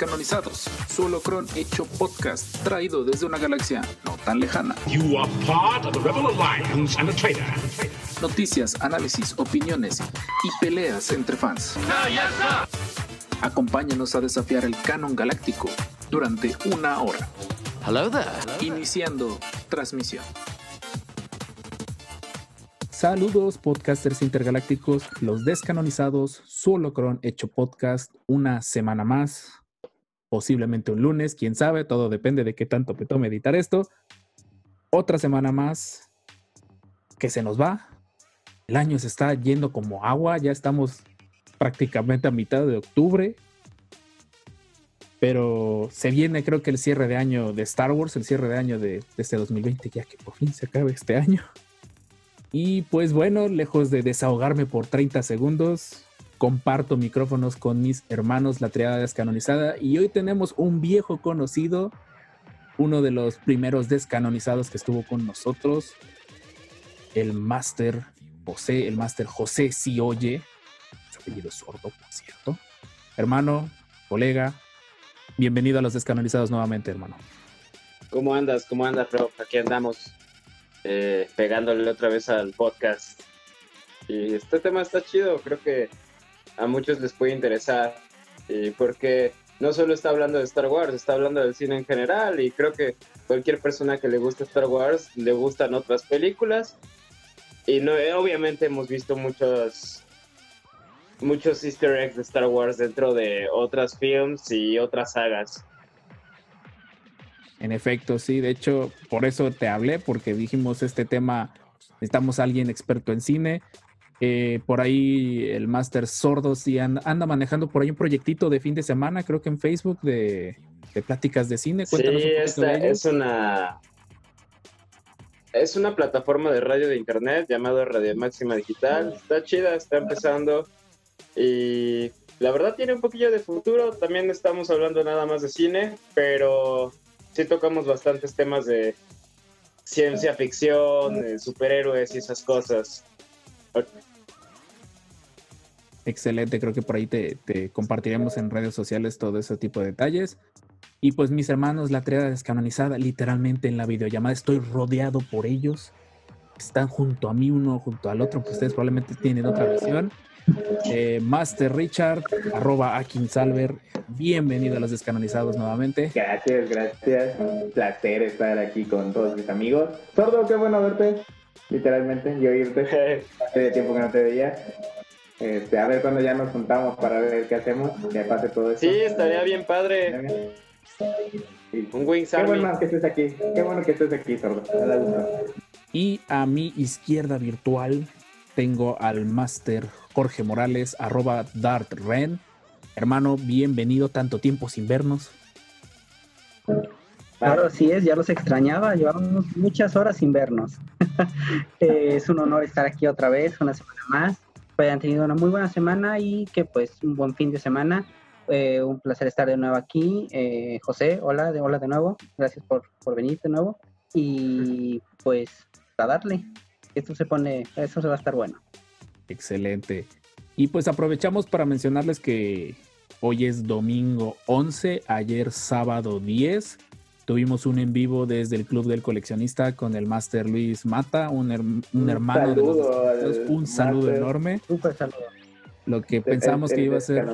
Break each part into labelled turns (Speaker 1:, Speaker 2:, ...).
Speaker 1: Descanonizados, solo cron hecho podcast, traído desde una galaxia no tan lejana.
Speaker 2: You are part of the Rebel Alliance and a traitor.
Speaker 1: Noticias, análisis, opiniones y peleas entre fans. Acompáñanos a desafiar el canon galáctico durante una hora.
Speaker 3: Hello there.
Speaker 1: Iniciando transmisión.
Speaker 4: Saludos podcasters intergalácticos, los descanonizados, solo cron hecho podcast, una semana más, posiblemente un lunes, quién sabe, todo depende de qué tanto me tome editar esto. Otra semana más que se nos va. El año se está yendo como agua, ya estamos prácticamente a mitad de octubre. Pero se viene creo que el cierre de año de Star Wars, el cierre de año de, de este 2020, ya que por fin se acabe este año. Y pues bueno, lejos de desahogarme por 30 segundos, comparto micrófonos con mis hermanos, la triada descanonizada, y hoy tenemos un viejo conocido, uno de los primeros descanonizados que estuvo con nosotros, el Máster José, el Máster José Sioye, su apellido es sordo, por cierto. Hermano, colega, bienvenido a los descanonizados nuevamente, hermano.
Speaker 5: ¿Cómo andas? ¿Cómo andas, bro? Aquí andamos eh, pegándole otra vez al podcast. Y este tema está chido, creo que a muchos les puede interesar, porque no solo está hablando de Star Wars, está hablando del cine en general, y creo que cualquier persona que le gusta Star Wars le gustan otras películas. Y no, eh, obviamente hemos visto muchos muchos easter eggs de Star Wars dentro de otras films y otras sagas.
Speaker 4: En efecto, sí. De hecho, por eso te hablé, porque dijimos este tema, necesitamos a alguien experto en cine. Eh, por ahí el Máster Sordo sí anda, anda, manejando por ahí un proyectito de fin de semana, creo que en Facebook, de, de pláticas de cine.
Speaker 5: Cuéntanos sí, esta es una... Es una plataforma de radio de internet llamado Radio Máxima Digital. Está chida, está empezando. Y la verdad tiene un poquillo de futuro. También estamos hablando nada más de cine, pero sí tocamos bastantes temas de ciencia ficción, de superhéroes y esas cosas.
Speaker 4: Excelente, creo que por ahí te, te, compartiremos en redes sociales todo ese tipo de detalles. Y pues mis hermanos, la triada descanonizada, literalmente en la videollamada, estoy rodeado por ellos. Están junto a mí, uno junto al otro, que ustedes probablemente tienen otra versión. Eh, Master Richard, arroba Akinsalver, bienvenido a los descanonizados nuevamente.
Speaker 6: Gracias, gracias. Un placer estar aquí con todos mis amigos. Sordo, qué bueno verte, literalmente, y oírte. Hace tiempo que no te veía. Este, a ver cuando ya nos juntamos para ver qué hacemos, que pase todo esto.
Speaker 5: Sí, estaría bien padre. Un Wings
Speaker 6: Qué bueno que estés aquí, qué bueno que estés aquí, Sordo.
Speaker 4: Y a mi izquierda virtual tengo al Master Jorge Morales, arroba DartRen. Hermano, bienvenido, tanto tiempo sin vernos.
Speaker 7: Claro, así es, ya los extrañaba, llevamos muchas horas sin vernos. es un honor estar aquí otra vez, una semana más. Que hayan tenido una muy buena semana y que pues un buen fin de semana. Eh, un placer estar de nuevo aquí. Eh, José, hola, de, hola de nuevo. Gracias por, por venir de nuevo. Y pues a darle. Esto se pone, eso se va a estar bueno.
Speaker 4: Excelente. Y pues aprovechamos para mencionarles que hoy es domingo 11, ayer sábado 10. Tuvimos un en vivo desde el Club del Coleccionista con el Máster Luis Mata, un, her un, un hermano de los Un saludo master. enorme.
Speaker 7: Super saludo.
Speaker 4: Lo que pensamos el, el que iba a ser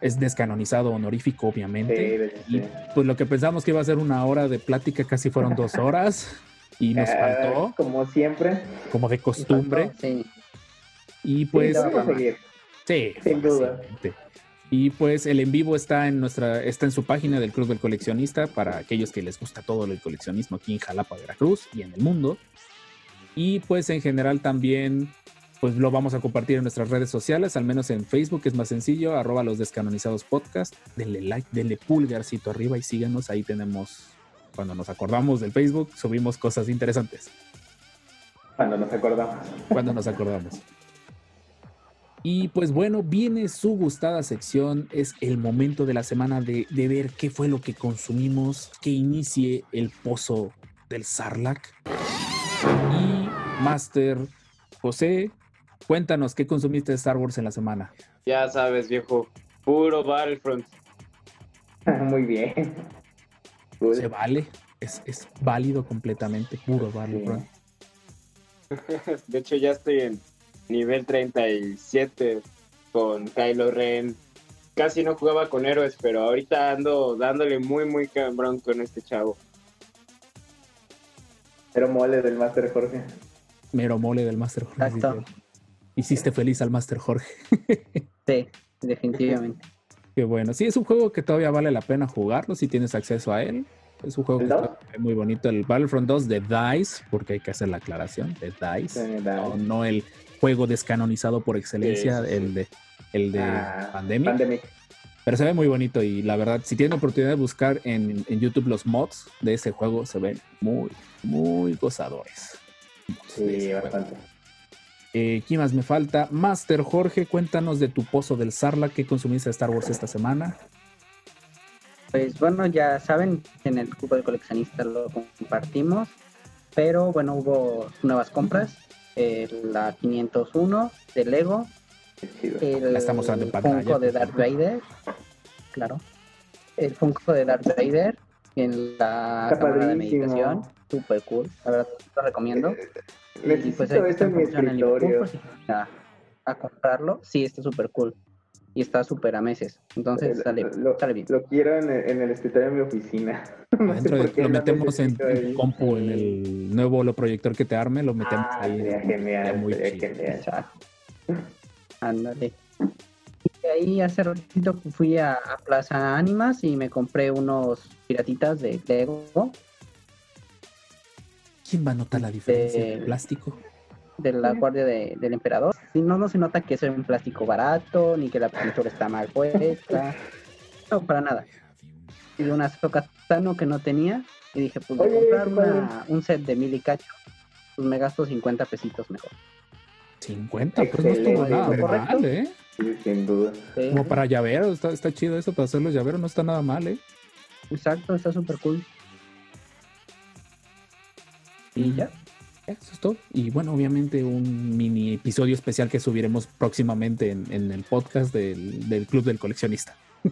Speaker 4: es descanonizado honorífico, obviamente. Sí, y pues lo que pensamos que iba a ser una hora de plática casi fueron dos horas y nos faltó.
Speaker 6: Uh, como siempre.
Speaker 4: Como de costumbre.
Speaker 7: Sí.
Speaker 4: Y pues.
Speaker 6: Sí,
Speaker 4: sí
Speaker 6: sin duda.
Speaker 4: Y pues el en vivo está en nuestra, está en su página del Club del Coleccionista para aquellos que les gusta todo el coleccionismo aquí en Jalapa, Veracruz y en el mundo. Y pues en general también pues lo vamos a compartir en nuestras redes sociales, al menos en Facebook es más sencillo, arroba los descanonizados podcast, denle like, denle pulgarcito arriba y síganos, ahí tenemos, cuando nos acordamos del Facebook, subimos cosas interesantes.
Speaker 6: Cuando nos acordamos.
Speaker 4: Cuando nos acordamos. Y pues bueno, viene su gustada sección, es el momento de la semana de, de ver qué fue lo que consumimos, que inicie el pozo del Sarlacc. Y Master José, cuéntanos qué consumiste de Star Wars en la semana.
Speaker 5: Ya sabes, viejo, puro Battlefront.
Speaker 8: Muy bien. Cool.
Speaker 4: Se vale. Es, es válido completamente. Puro Battlefront.
Speaker 5: De hecho, ya estoy en nivel 37 con Kylo Ren. Casi no jugaba con héroes, pero ahorita ando dándole muy, muy cabrón con este chavo.
Speaker 8: Pero mole del Master Jorge.
Speaker 4: Mero mole del Master Jorge.
Speaker 7: Exacto.
Speaker 4: Hiciste feliz al Master Jorge.
Speaker 7: Sí, definitivamente.
Speaker 4: Qué bueno. Sí, es un juego que todavía vale la pena jugarlo si tienes acceso a él. Es un juego que muy bonito. El Battlefront 2 de DICE, porque hay que hacer la aclaración, de DICE.
Speaker 8: Sí,
Speaker 4: no el juego descanonizado por excelencia,
Speaker 5: Sí, sí, sí.
Speaker 4: el de, el de
Speaker 8: Ah,
Speaker 4: Pandemic.
Speaker 8: Pandemic.
Speaker 4: Pero se ve muy bonito y la verdad, si tienen oportunidad de buscar en, en YouTube los mods de ese juego, se ven muy, muy gozadores.
Speaker 8: Sí, bastante.
Speaker 4: Eh, ¿Quién más me falta? Master Jorge, cuéntanos de tu pozo del Sarla. ¿Qué consumiste de Star Wars esta semana?
Speaker 7: Pues bueno, ya saben, en el grupo de coleccionistas lo compartimos, pero bueno, hubo nuevas compras. Eh, la 501 de Lego, el
Speaker 4: La está mostrando en pantalla,
Speaker 7: Funko de
Speaker 4: por
Speaker 7: Darth. Vader, claro, el Funko de Darth Vader en la
Speaker 8: Está
Speaker 7: cámara de meditación, super cool, la verdad lo recomiendo. Y,
Speaker 8: Necesito
Speaker 7: pues, ahí
Speaker 8: esto en mi escritorio.
Speaker 7: a, a comprarlo, sí, está súper cool y está súper a meses, entonces
Speaker 8: Eh,
Speaker 7: sale,
Speaker 8: lo,
Speaker 7: sale bien.
Speaker 8: lo quiero en el, en el escritorio de mi oficina. No
Speaker 4: de- lo metemos en tu compu, en el nuevo holoproyector que te arme, lo metemos
Speaker 8: Ah,
Speaker 4: ahí.
Speaker 8: sería
Speaker 4: Sería
Speaker 8: genial,
Speaker 4: muy
Speaker 8: sería
Speaker 4: chido.
Speaker 8: genial.
Speaker 7: Ándale. Y ahí hace ratito fui a, a Plaza Ánimas y me compré unos piratitas de Lego
Speaker 4: ¿Quién va a notar la diferencia de plástico?
Speaker 7: De la guardia de- del emperador. Y no, no se nota que es un plástico barato, ni que la pintura está mal puesta. No, para nada. Y de una Sokatano que no tenía. Y dije, pues de
Speaker 8: Oye,
Speaker 7: comprar una- un set de mil y cacho, pues me gasto 50 pesitos mejor.
Speaker 4: 50, pues no estuvo nada
Speaker 7: ¿correcto?
Speaker 4: mal, ¿eh?
Speaker 8: Sí, sin duda.
Speaker 7: Sí,
Speaker 4: Como para llaveros, está, está chido eso, para hacer los llaveros no está nada mal, ¿eh?
Speaker 7: Exacto, está súper cool. Y ya.
Speaker 4: Y bueno, obviamente un mini episodio especial que subiremos próximamente en, el podcast del, del Club del Coleccionista.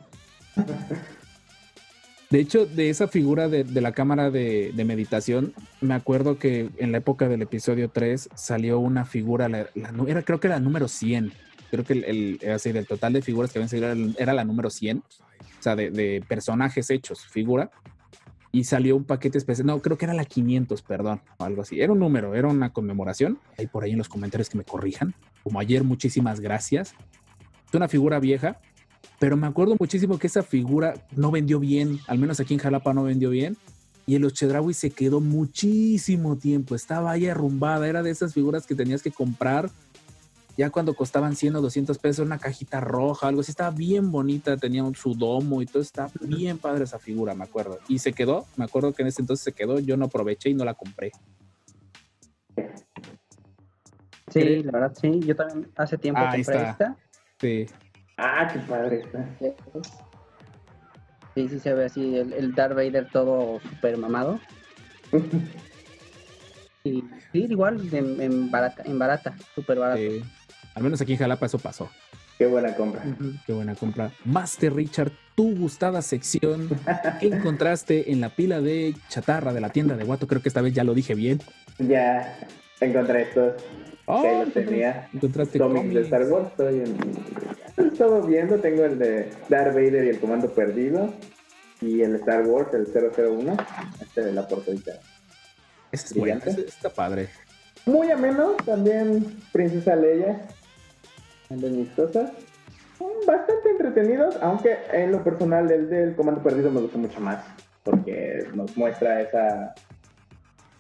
Speaker 4: De hecho, de esa figura de, la cámara de, meditación, me acuerdo que en la época del episodio 3 salió una figura, era, creo que la número 100. Creo que el, el- era así, del total de figuras que habían salido era, era la número 100. O sea, de personajes hechos, figura. Y salió un paquete especial. No, creo que era la 500, perdón, o algo así. Era un número, era una conmemoración. Hay por ahí en los comentarios que me corrijan. Como ayer, muchísimas gracias. Es una figura vieja, pero me acuerdo muchísimo que esa figura no vendió bien, al menos aquí en Jalapa no vendió bien. Y en los Chedraui se quedó muchísimo tiempo, estaba ahí arrumbada, era de esas figuras que tenías que comprar ya cuando costaban 100 o 200 pesos, una cajita roja, algo así, estaba bien bonita, tenía un- su domo y todo, estaba bien padre esa figura, me acuerdo. Y se quedó, me acuerdo que en ese entonces se quedó, yo no aproveché y no la compré.
Speaker 7: Sí,
Speaker 4: ¿Crees?
Speaker 7: la verdad, sí. Yo también hace tiempo
Speaker 4: Ah,
Speaker 7: compré
Speaker 4: está.
Speaker 7: esta.
Speaker 4: Sí.
Speaker 8: Ah, qué padre está.
Speaker 7: Sí, sí se ve así, el, el Darth Vader todo super mamado. Y sí, igual en, en barata, en barata, súper barata.
Speaker 4: eh, al menos aquí en Jalapa eso pasó.
Speaker 8: Qué buena compra.
Speaker 4: Qué buena compra. Master Richard, tu gustada sección. ¿Qué encontraste en la pila de chatarra de la tienda de Guato? Creo que esta vez ya lo dije bien.
Speaker 8: Ya encontré estos.
Speaker 4: Oh,
Speaker 8: que los tenía.
Speaker 4: encontraste
Speaker 8: Cómics de Star Wars. Estoy en... He estado viendo. Tengo el de Darth Vader y el Comando Perdido. Y el Star Wars, el 001. Este de la portadita.
Speaker 4: Ese es bueno, ese está padre.
Speaker 8: Muy ameno. También Princesa Leia. De mis cosas. Son Bastante entretenidos. Aunque en lo personal, el del Comando Perdido me gustó mucho más. Porque nos muestra esa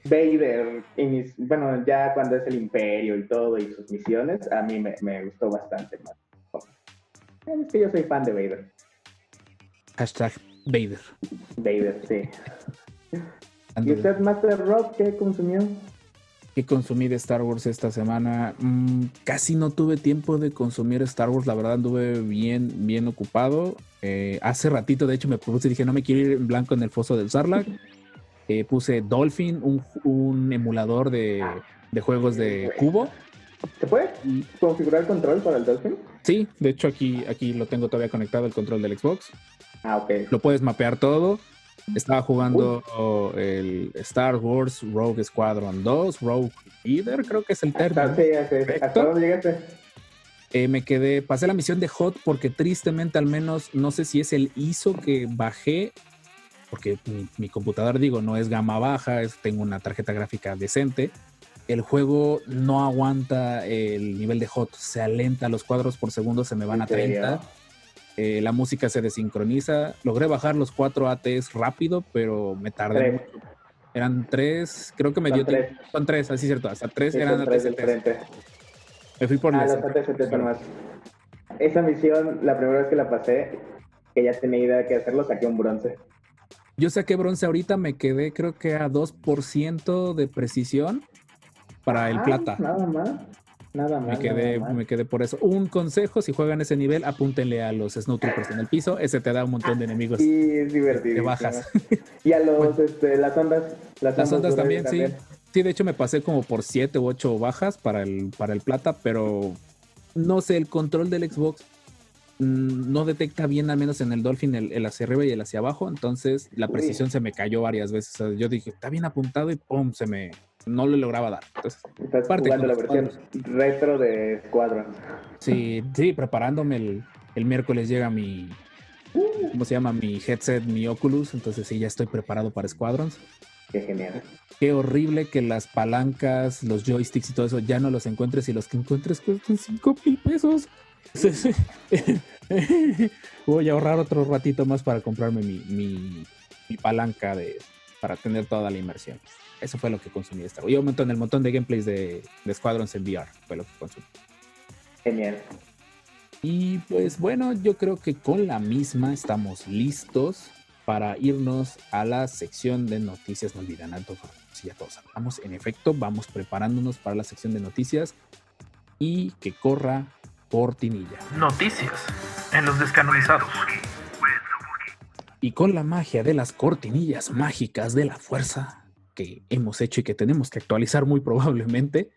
Speaker 8: Vader, inis- bueno, ya cuando es el imperio y todo y sus misiones, a mí me, me gustó bastante más. Es que yo soy fan de Vader.
Speaker 4: Hashtag Vader.
Speaker 8: Vader, sí. ¿Y usted, Master Rock, qué consumió?
Speaker 4: ¿Qué consumí de Star Wars esta semana? Mm, casi no tuve tiempo de consumir Star Wars, la verdad anduve bien, bien ocupado. Eh, hace ratito, de hecho, me puse y dije, no me quiero ir en blanco en el foso del Sarlacc. Eh, puse Dolphin, un, un emulador de, de juegos de cubo.
Speaker 8: ¿Se puede configurar control para el Dolphin?
Speaker 4: sí, de hecho aquí, aquí lo tengo todavía conectado el control del Xbox.
Speaker 6: Ah, ok.
Speaker 4: Lo puedes mapear todo. Estaba jugando el Star Wars Rogue Squadron 2, Rogue Leader, creo que es el término.
Speaker 6: sí, sé.
Speaker 4: Perfecto.
Speaker 6: ¿Hasta dónde llegaste?
Speaker 4: Eh, me quedé, pasé la misión de Hot porque tristemente al menos no sé si es el ISO que bajé, porque mi, mi computador digo no es gama baja, es- tengo una tarjeta gráfica decente. El juego no aguanta el nivel de Hot, se alenta, los cuadros por segundo se me van a
Speaker 6: ¿En serio?
Speaker 4: 30. Eh, la música se desincroniza. Logré bajar los cuatro ATs rápido, pero me tardé
Speaker 6: Tres.
Speaker 4: mucho. Eran tres, creo que me
Speaker 6: Son
Speaker 4: dio
Speaker 6: tres.
Speaker 4: tiempo. Son tres, así es cierto, hasta tres
Speaker 6: Sí,
Speaker 4: eran ATs. Me fui por
Speaker 6: Ah, los ATCT son más. Esa misión, la primera vez que la pasé, que ya tenía idea de qué hacerlo, saqué un bronce.
Speaker 4: Yo saqué bronce ahorita, me quedé creo que a 2% de precisión para el
Speaker 6: Ah,
Speaker 4: plata.
Speaker 6: Nada más. Nada más.
Speaker 4: Me quedé, me quedé por eso. Un consejo, si juegan ese nivel, apúntenle a los Snowtroopers en el piso. Ese te da un montón de enemigos.
Speaker 6: Sí, es divertido.
Speaker 4: Te bajas.
Speaker 6: Y a los, este, las ondas. Las,
Speaker 4: Las ondas también, sí. Sí, de hecho me pasé como por 7 u 8 bajas para el, para el plata, pero no sé, el control del Xbox mm, no detecta bien, al menos en el Dolphin, el, el hacia arriba y el hacia abajo. Entonces la
Speaker 6: Uy.
Speaker 4: precisión se me cayó varias veces. O sea, yo dije, está bien apuntado y pum, se me... No lo lograba dar. Entonces,
Speaker 6: Estás
Speaker 4: Parte
Speaker 6: jugando la versión retro de Squadron.
Speaker 4: Sí, sí, preparándome el, el miércoles llega mi, ¿cómo se llama? Mi headset, mi Oculus, entonces sí, ya estoy preparado para Squadrons.
Speaker 6: Qué genial.
Speaker 4: Qué horrible que las palancas, los joysticks y todo eso ya no los encuentres y los que encuentres cuestan 5 mil pesos. Voy a ahorrar otro ratito más para comprarme mi, mi, mi palanca de, para tener toda la inmersión. Eso fue lo que consumí esta. Y un montón, el montón de gameplays de, de Squadrons en VR fue lo que consumí.
Speaker 6: Genial.
Speaker 4: Y pues bueno, yo creo que con la misma estamos listos para irnos a la sección de noticias. No olviden alto, si ya todos hablamos. En efecto, vamos preparándonos para la sección de noticias y que corra cortinilla.
Speaker 3: Noticias en los descanonizados.
Speaker 4: Y con la magia de las cortinillas mágicas de la fuerza que hemos hecho y que tenemos que actualizar muy probablemente,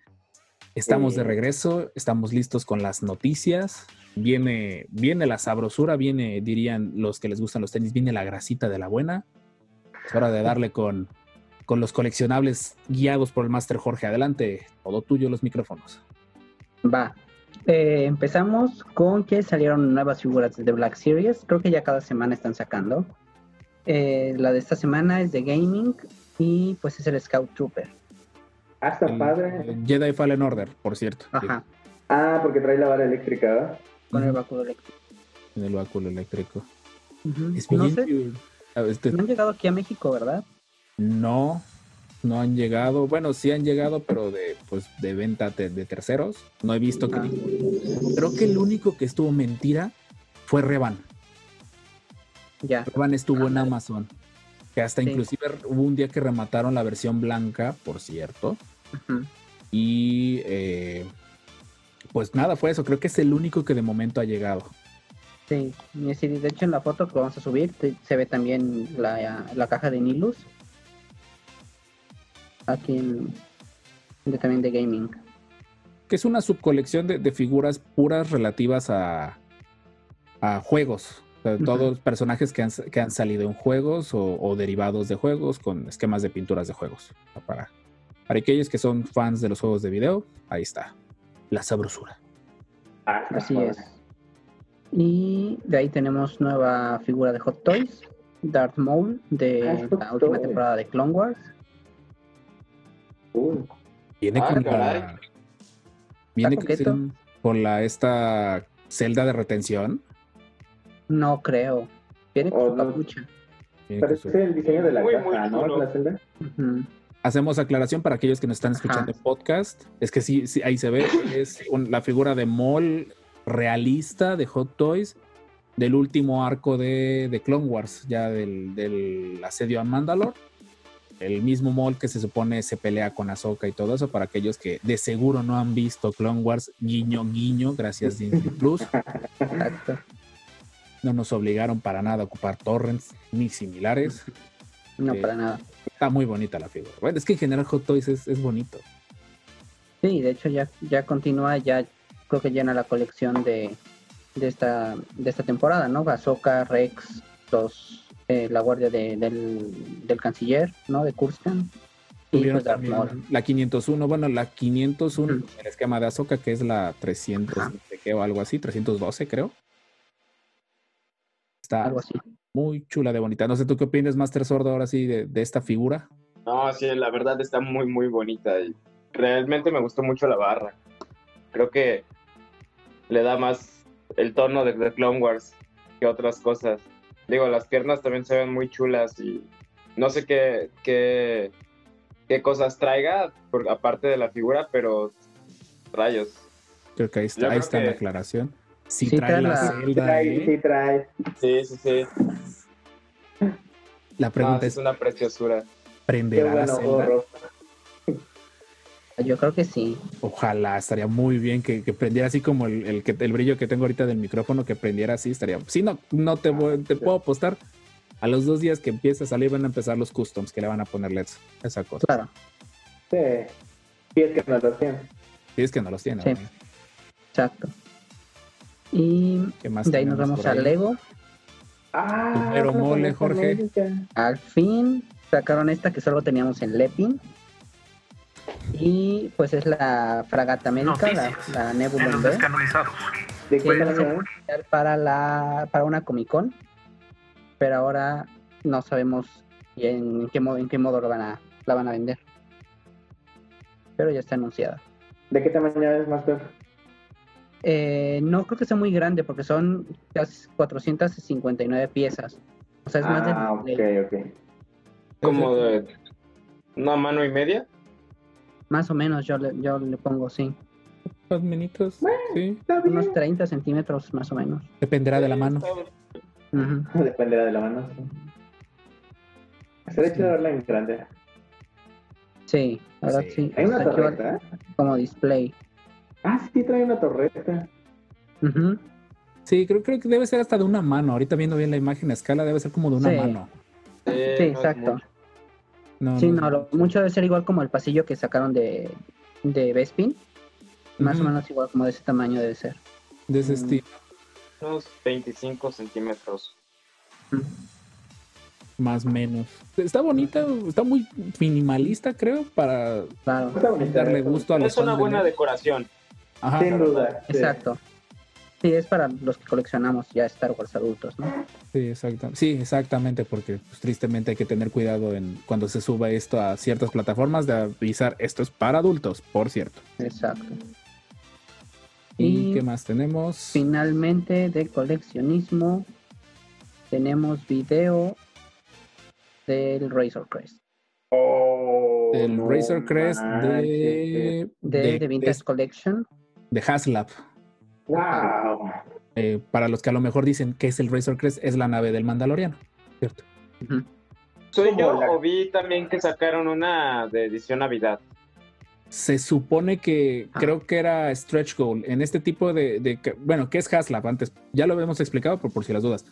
Speaker 4: estamos de
Speaker 6: Sí.
Speaker 4: regreso, estamos listos con las noticias. Viene, viene la sabrosura, viene, dirían los que les gustan los tenis, viene la grasita de la buena. Es hora de darle con, con los coleccionables guiados por el Master Jorge. Adelante, todo tuyo los micrófonos.
Speaker 7: Va. Eh, empezamos con que salieron nuevas figuras de Black Series. Creo que ya cada semana están sacando. Eh, la de esta semana es de gaming y pues es el Scout Trooper.
Speaker 6: Ah, está
Speaker 4: El-
Speaker 6: padre.
Speaker 4: el Jedi Fallen Order, por cierto.
Speaker 7: Ajá,
Speaker 6: Ah, porque trae la vara eléctrica, ¿verdad?
Speaker 7: con el báculo eléctrico.
Speaker 4: En el báculo eléctrico.
Speaker 7: Ujú.
Speaker 4: Es
Speaker 7: No sé,
Speaker 4: este-
Speaker 7: no han llegado aquí a México, ¿verdad?
Speaker 4: No, no han llegado. Bueno, sí han llegado, pero de, pues, de venta de, terceros. No he visto que.
Speaker 7: Ah.
Speaker 4: Creo que el único que estuvo mentira fue Revan.
Speaker 7: Ya.
Speaker 4: Revan estuvo en Amazon. Que hasta
Speaker 7: Sí.
Speaker 4: inclusive hubo un día que remataron la versión blanca, por cierto. Y eh, pues nada, fue eso. Creo que es el único que de momento ha llegado.
Speaker 7: Sí, de hecho en la foto que vamos a subir se ve también la, la caja de Nilus. Aquí en, de, también de gaming.
Speaker 4: Que es una subcolección de, de figuras puras relativas a, a juegos. O sea. Todos personajes que han, que han salido en juegos o, o derivados de juegos con esquemas de pinturas de juegos. Para, para aquellos que son fans de los juegos de video, ahí está. La sabrosura.
Speaker 6: Ah,
Speaker 7: Así es. Y de ahí tenemos nueva figura de Hot Toys, Darth Maul, de
Speaker 6: Ah, Hot
Speaker 7: la última
Speaker 6: Toys.
Speaker 7: temporada de Clone Wars.
Speaker 6: Uh,
Speaker 4: Viene
Speaker 5: Ah,
Speaker 4: con
Speaker 5: caray.
Speaker 4: la. Viene con, con la esta celda de retención.
Speaker 7: No creo. Viene con
Speaker 6: Oh,
Speaker 7: su
Speaker 6: no.
Speaker 7: capucha.
Speaker 4: Viene con su-
Speaker 6: parece el diseño de la
Speaker 5: Muy,
Speaker 6: caja,
Speaker 5: muy
Speaker 6: ¿no? La celda.
Speaker 4: Hacemos aclaración para aquellos que nos están escuchando en podcast. Es que sí, sí, ahí se ve. Es un- la figura de Maul realista de Hot Toys del último arco de, de Clone Wars, ya del, del asedio a Mandalore. El mismo Maul que se supone se pelea con Ahsoka y todo eso. Para aquellos que de seguro no han visto Clone Wars, guiño, guiño, gracias Disney Plus.
Speaker 7: Exacto.
Speaker 4: No nos obligaron para nada a ocupar torrents ni similares.
Speaker 7: No,
Speaker 4: Sí.
Speaker 7: para nada.
Speaker 4: Está muy bonita la figura. Bueno, es que en general Hot Toys es, es bonito.
Speaker 7: Sí, de hecho ya, ya continúa, ya creo que llena la colección de, de esta de esta temporada, ¿no? Ahsoka, Rex, los eh, la guardia de- del, del canciller, ¿no? De Kurskan. Y pues
Speaker 4: también la 501, bueno, la 501
Speaker 7: Ujú.
Speaker 4: el esquema de Ahsoka, que es la 300
Speaker 7: Ajá.
Speaker 4: no sé qué, o algo así, 312 creo. Está
Speaker 7: Algo así.
Speaker 4: muy chula de bonita. No sé tú qué opinas, Master Sordo, ahora sí, de, de esta figura.
Speaker 5: No, sí, la verdad está muy, muy bonita y realmente me gustó mucho la barra. Creo que le da más el tono de The Clone Wars que otras cosas. Digo, las piernas también se ven muy chulas y no sé qué, qué, qué cosas traiga, por, aparte de la figura, pero rayos.
Speaker 4: Creo que ahí está, ahí está
Speaker 5: que-
Speaker 4: la aclaración. Si
Speaker 7: Sí
Speaker 4: trae
Speaker 7: trae
Speaker 4: la
Speaker 7: la-
Speaker 6: Sí
Speaker 4: celda,
Speaker 6: trae,
Speaker 4: ¿eh?
Speaker 6: sí trae.
Speaker 5: Sí, sí, sí.
Speaker 4: La pregunta
Speaker 5: sí
Speaker 4: es,
Speaker 5: es una preciosura.
Speaker 4: ¿prenderá la celda?
Speaker 6: gorro.
Speaker 7: Yo creo que sí.
Speaker 4: Ojalá, estaría muy bien que, que prendiera así como el, el, que, el brillo que tengo ahorita del micrófono, que prendiera así, estaría... Sí, no, no te, voy- te puedo apostar. A los dos días que empiece a salir van a empezar los customs que le van a poner LEDs, esa cosa.
Speaker 7: Claro.
Speaker 6: Sí. Sí, es que no lo tiene.
Speaker 4: Si es que no los tiene.
Speaker 7: Sí.
Speaker 4: ¿no?
Speaker 7: Exacto. Y
Speaker 4: ¿Qué más
Speaker 7: de ahí nos vamos al? Lego.
Speaker 6: Ah,
Speaker 4: Pero mole, Jorge.
Speaker 7: Al fin sacaron esta que solo teníamos en Lepin. Y pues es la Fragata América, la, la Nebula B.
Speaker 6: ¿De
Speaker 7: que para la para una Comic Con. Pero ahora no sabemos en qué modo en qué modo lo van a, la van a vender. Pero ya está anunciada.
Speaker 6: ¿De qué tamaño es, Master?
Speaker 7: Eh, no creo que sea muy grande porque son casi 459 piezas. O sea, es más de
Speaker 6: Ah, ok, ok.
Speaker 5: Como de una mano y media.
Speaker 7: más o menos yo le, yo le pongo sí.
Speaker 4: Sí.
Speaker 6: Bien.
Speaker 7: Unos 30 centímetros más o menos.
Speaker 4: Dependerá de la mano.
Speaker 6: Dependerá de la mano. sí. Sería chido verla en grande.
Speaker 7: Sí, la verdad
Speaker 4: Sí.
Speaker 7: sí.
Speaker 6: Hay una torreta.
Speaker 7: como display.
Speaker 6: Ah, sí, trae una torreta.
Speaker 4: Sí, creo, creo que debe ser hasta de una mano. Ahorita viendo bien la imagen a escala, debe ser como de una
Speaker 7: Sí.
Speaker 4: mano.
Speaker 7: Sí,
Speaker 5: no
Speaker 7: exacto.
Speaker 4: No,
Speaker 7: Sí,
Speaker 4: no,
Speaker 7: no, lo- mucho debe ser igual como el pasillo que sacaron de, de Bespin. Más o menos igual como de ese tamaño debe ser.
Speaker 4: de ese
Speaker 5: Mm.
Speaker 4: estilo.
Speaker 5: Unos 25 centímetros.
Speaker 7: Ujú.
Speaker 4: Más o menos. Está bonita, está muy minimalista, creo, para
Speaker 7: Claro,
Speaker 4: darle gusto a los
Speaker 5: Es una buena decoración.
Speaker 4: Ajá.
Speaker 6: Sin duda. sí.
Speaker 7: exacto. Sí, es para los que coleccionamos ya Star Wars adultos, ¿no?
Speaker 4: Sí, exacta- sí, exactamente, porque pues, tristemente hay que tener cuidado en cuando se suba esto a ciertas plataformas de avisar esto es para adultos, por cierto.
Speaker 7: Exacto.
Speaker 4: ¿Y
Speaker 7: Y
Speaker 4: qué más tenemos?
Speaker 7: Finalmente, de coleccionismo, tenemos video del Razor Crest.
Speaker 6: Oh,
Speaker 4: El
Speaker 6: no
Speaker 4: Razor Crest
Speaker 6: manches.
Speaker 4: de,
Speaker 7: De, de Vintage Collection.
Speaker 4: De Haslab.
Speaker 6: Wow.
Speaker 4: Eh, para los que a lo mejor dicen que es el Razor Crest, es la nave del Mandaloriano, ¿cierto?
Speaker 5: ¿Soy yo
Speaker 6: la-
Speaker 5: o vi también que sacaron una de edición Navidad?
Speaker 4: Se supone que
Speaker 7: Ah.
Speaker 4: creo que era stretch goal en este tipo de, bueno, ¿qué es Haslab? Antes ya lo habíamos explicado, pero por si las dudas.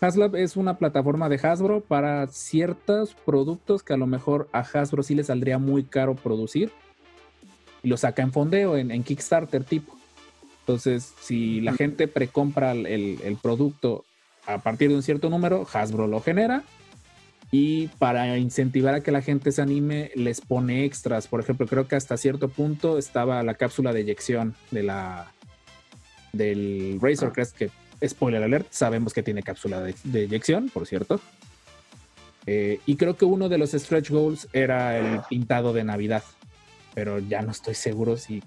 Speaker 4: Haslab es una plataforma de Hasbro para ciertos productos que a lo mejor a Hasbro sí le saldría muy caro producir y lo saca en fondeo, en, en Kickstarter tipo. Entonces, si la gente precompra el, el- el producto a partir de un cierto número, Hasbro lo genera y para incentivar a que la gente se anime, les pone extras. Por ejemplo, creo que hasta cierto punto estaba la cápsula de eyección de la del Razor Crest, que spoiler alert, sabemos que tiene cápsula de, de eyección, por cierto. Eh, y creo que uno de los stretch goals era el pintado de Navidad, pero ya no estoy seguro si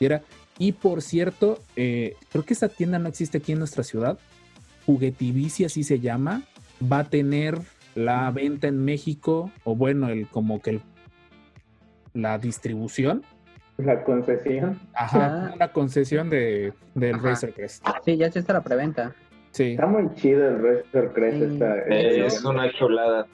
Speaker 4: era. Y por cierto, eh, creo que esa tienda no existe aquí en nuestra ciudad. Juguetivici, así se llama, va a tener la venta en México, o bueno, el como que el- la distribución,
Speaker 6: La concesión.
Speaker 4: ajá,
Speaker 7: Ya.
Speaker 4: una concesión de, del
Speaker 7: Ajá.
Speaker 4: Crest.
Speaker 7: Sí, ya está la preventa.
Speaker 4: Sí,
Speaker 6: Está muy chido el Razor Crest.
Speaker 7: Sí.
Speaker 6: esta-
Speaker 5: Eh,
Speaker 6: esta-
Speaker 5: es una chulada.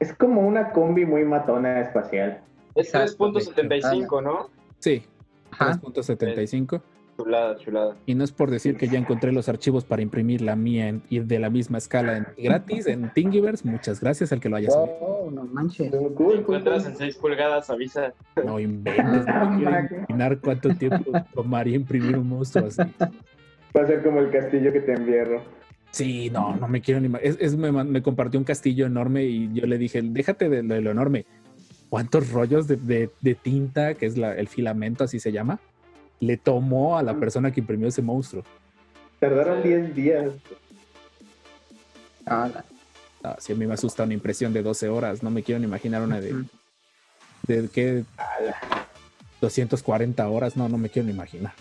Speaker 6: Es como una combi muy matona espacial.
Speaker 5: Es
Speaker 7: Exacto,
Speaker 5: 3.75, ¿no?
Speaker 4: sí,
Speaker 7: Ajá.
Speaker 4: 3.75.
Speaker 5: Chulada, chulada.
Speaker 4: Y no es por decir que ya encontré los archivos para imprimir la mía en- y de la misma escala en, gratis en Thingiverse. Muchas gracias al que lo haya sabido.
Speaker 7: Wow, no manches.
Speaker 6: Cool,
Speaker 5: Si
Speaker 6: cool,
Speaker 5: encuentras
Speaker 6: cool.
Speaker 5: en 6 pulgadas, avisa.
Speaker 4: No inventes, no quiero imaginar cuánto tiempo tomaría imprimir un monstruo así.
Speaker 6: Va a ser como el castillo que te envierro.
Speaker 4: Sí, no, no me quiero ni ma- es, es- me, me compartió un castillo enorme y yo le dije, déjate de, lo- de lo enorme. ¿Cuántos rollos de, de- de tinta, que es la- el filamento, así se llama, le tomó a la persona que imprimió ese monstruo?
Speaker 6: Tardaron 10 días.
Speaker 7: Ah,
Speaker 4: Ah, sí, a mí me asusta una impresión de 12 horas. No me quiero ni imaginar una de, de qué 240 horas. No, no me quiero ni imaginar.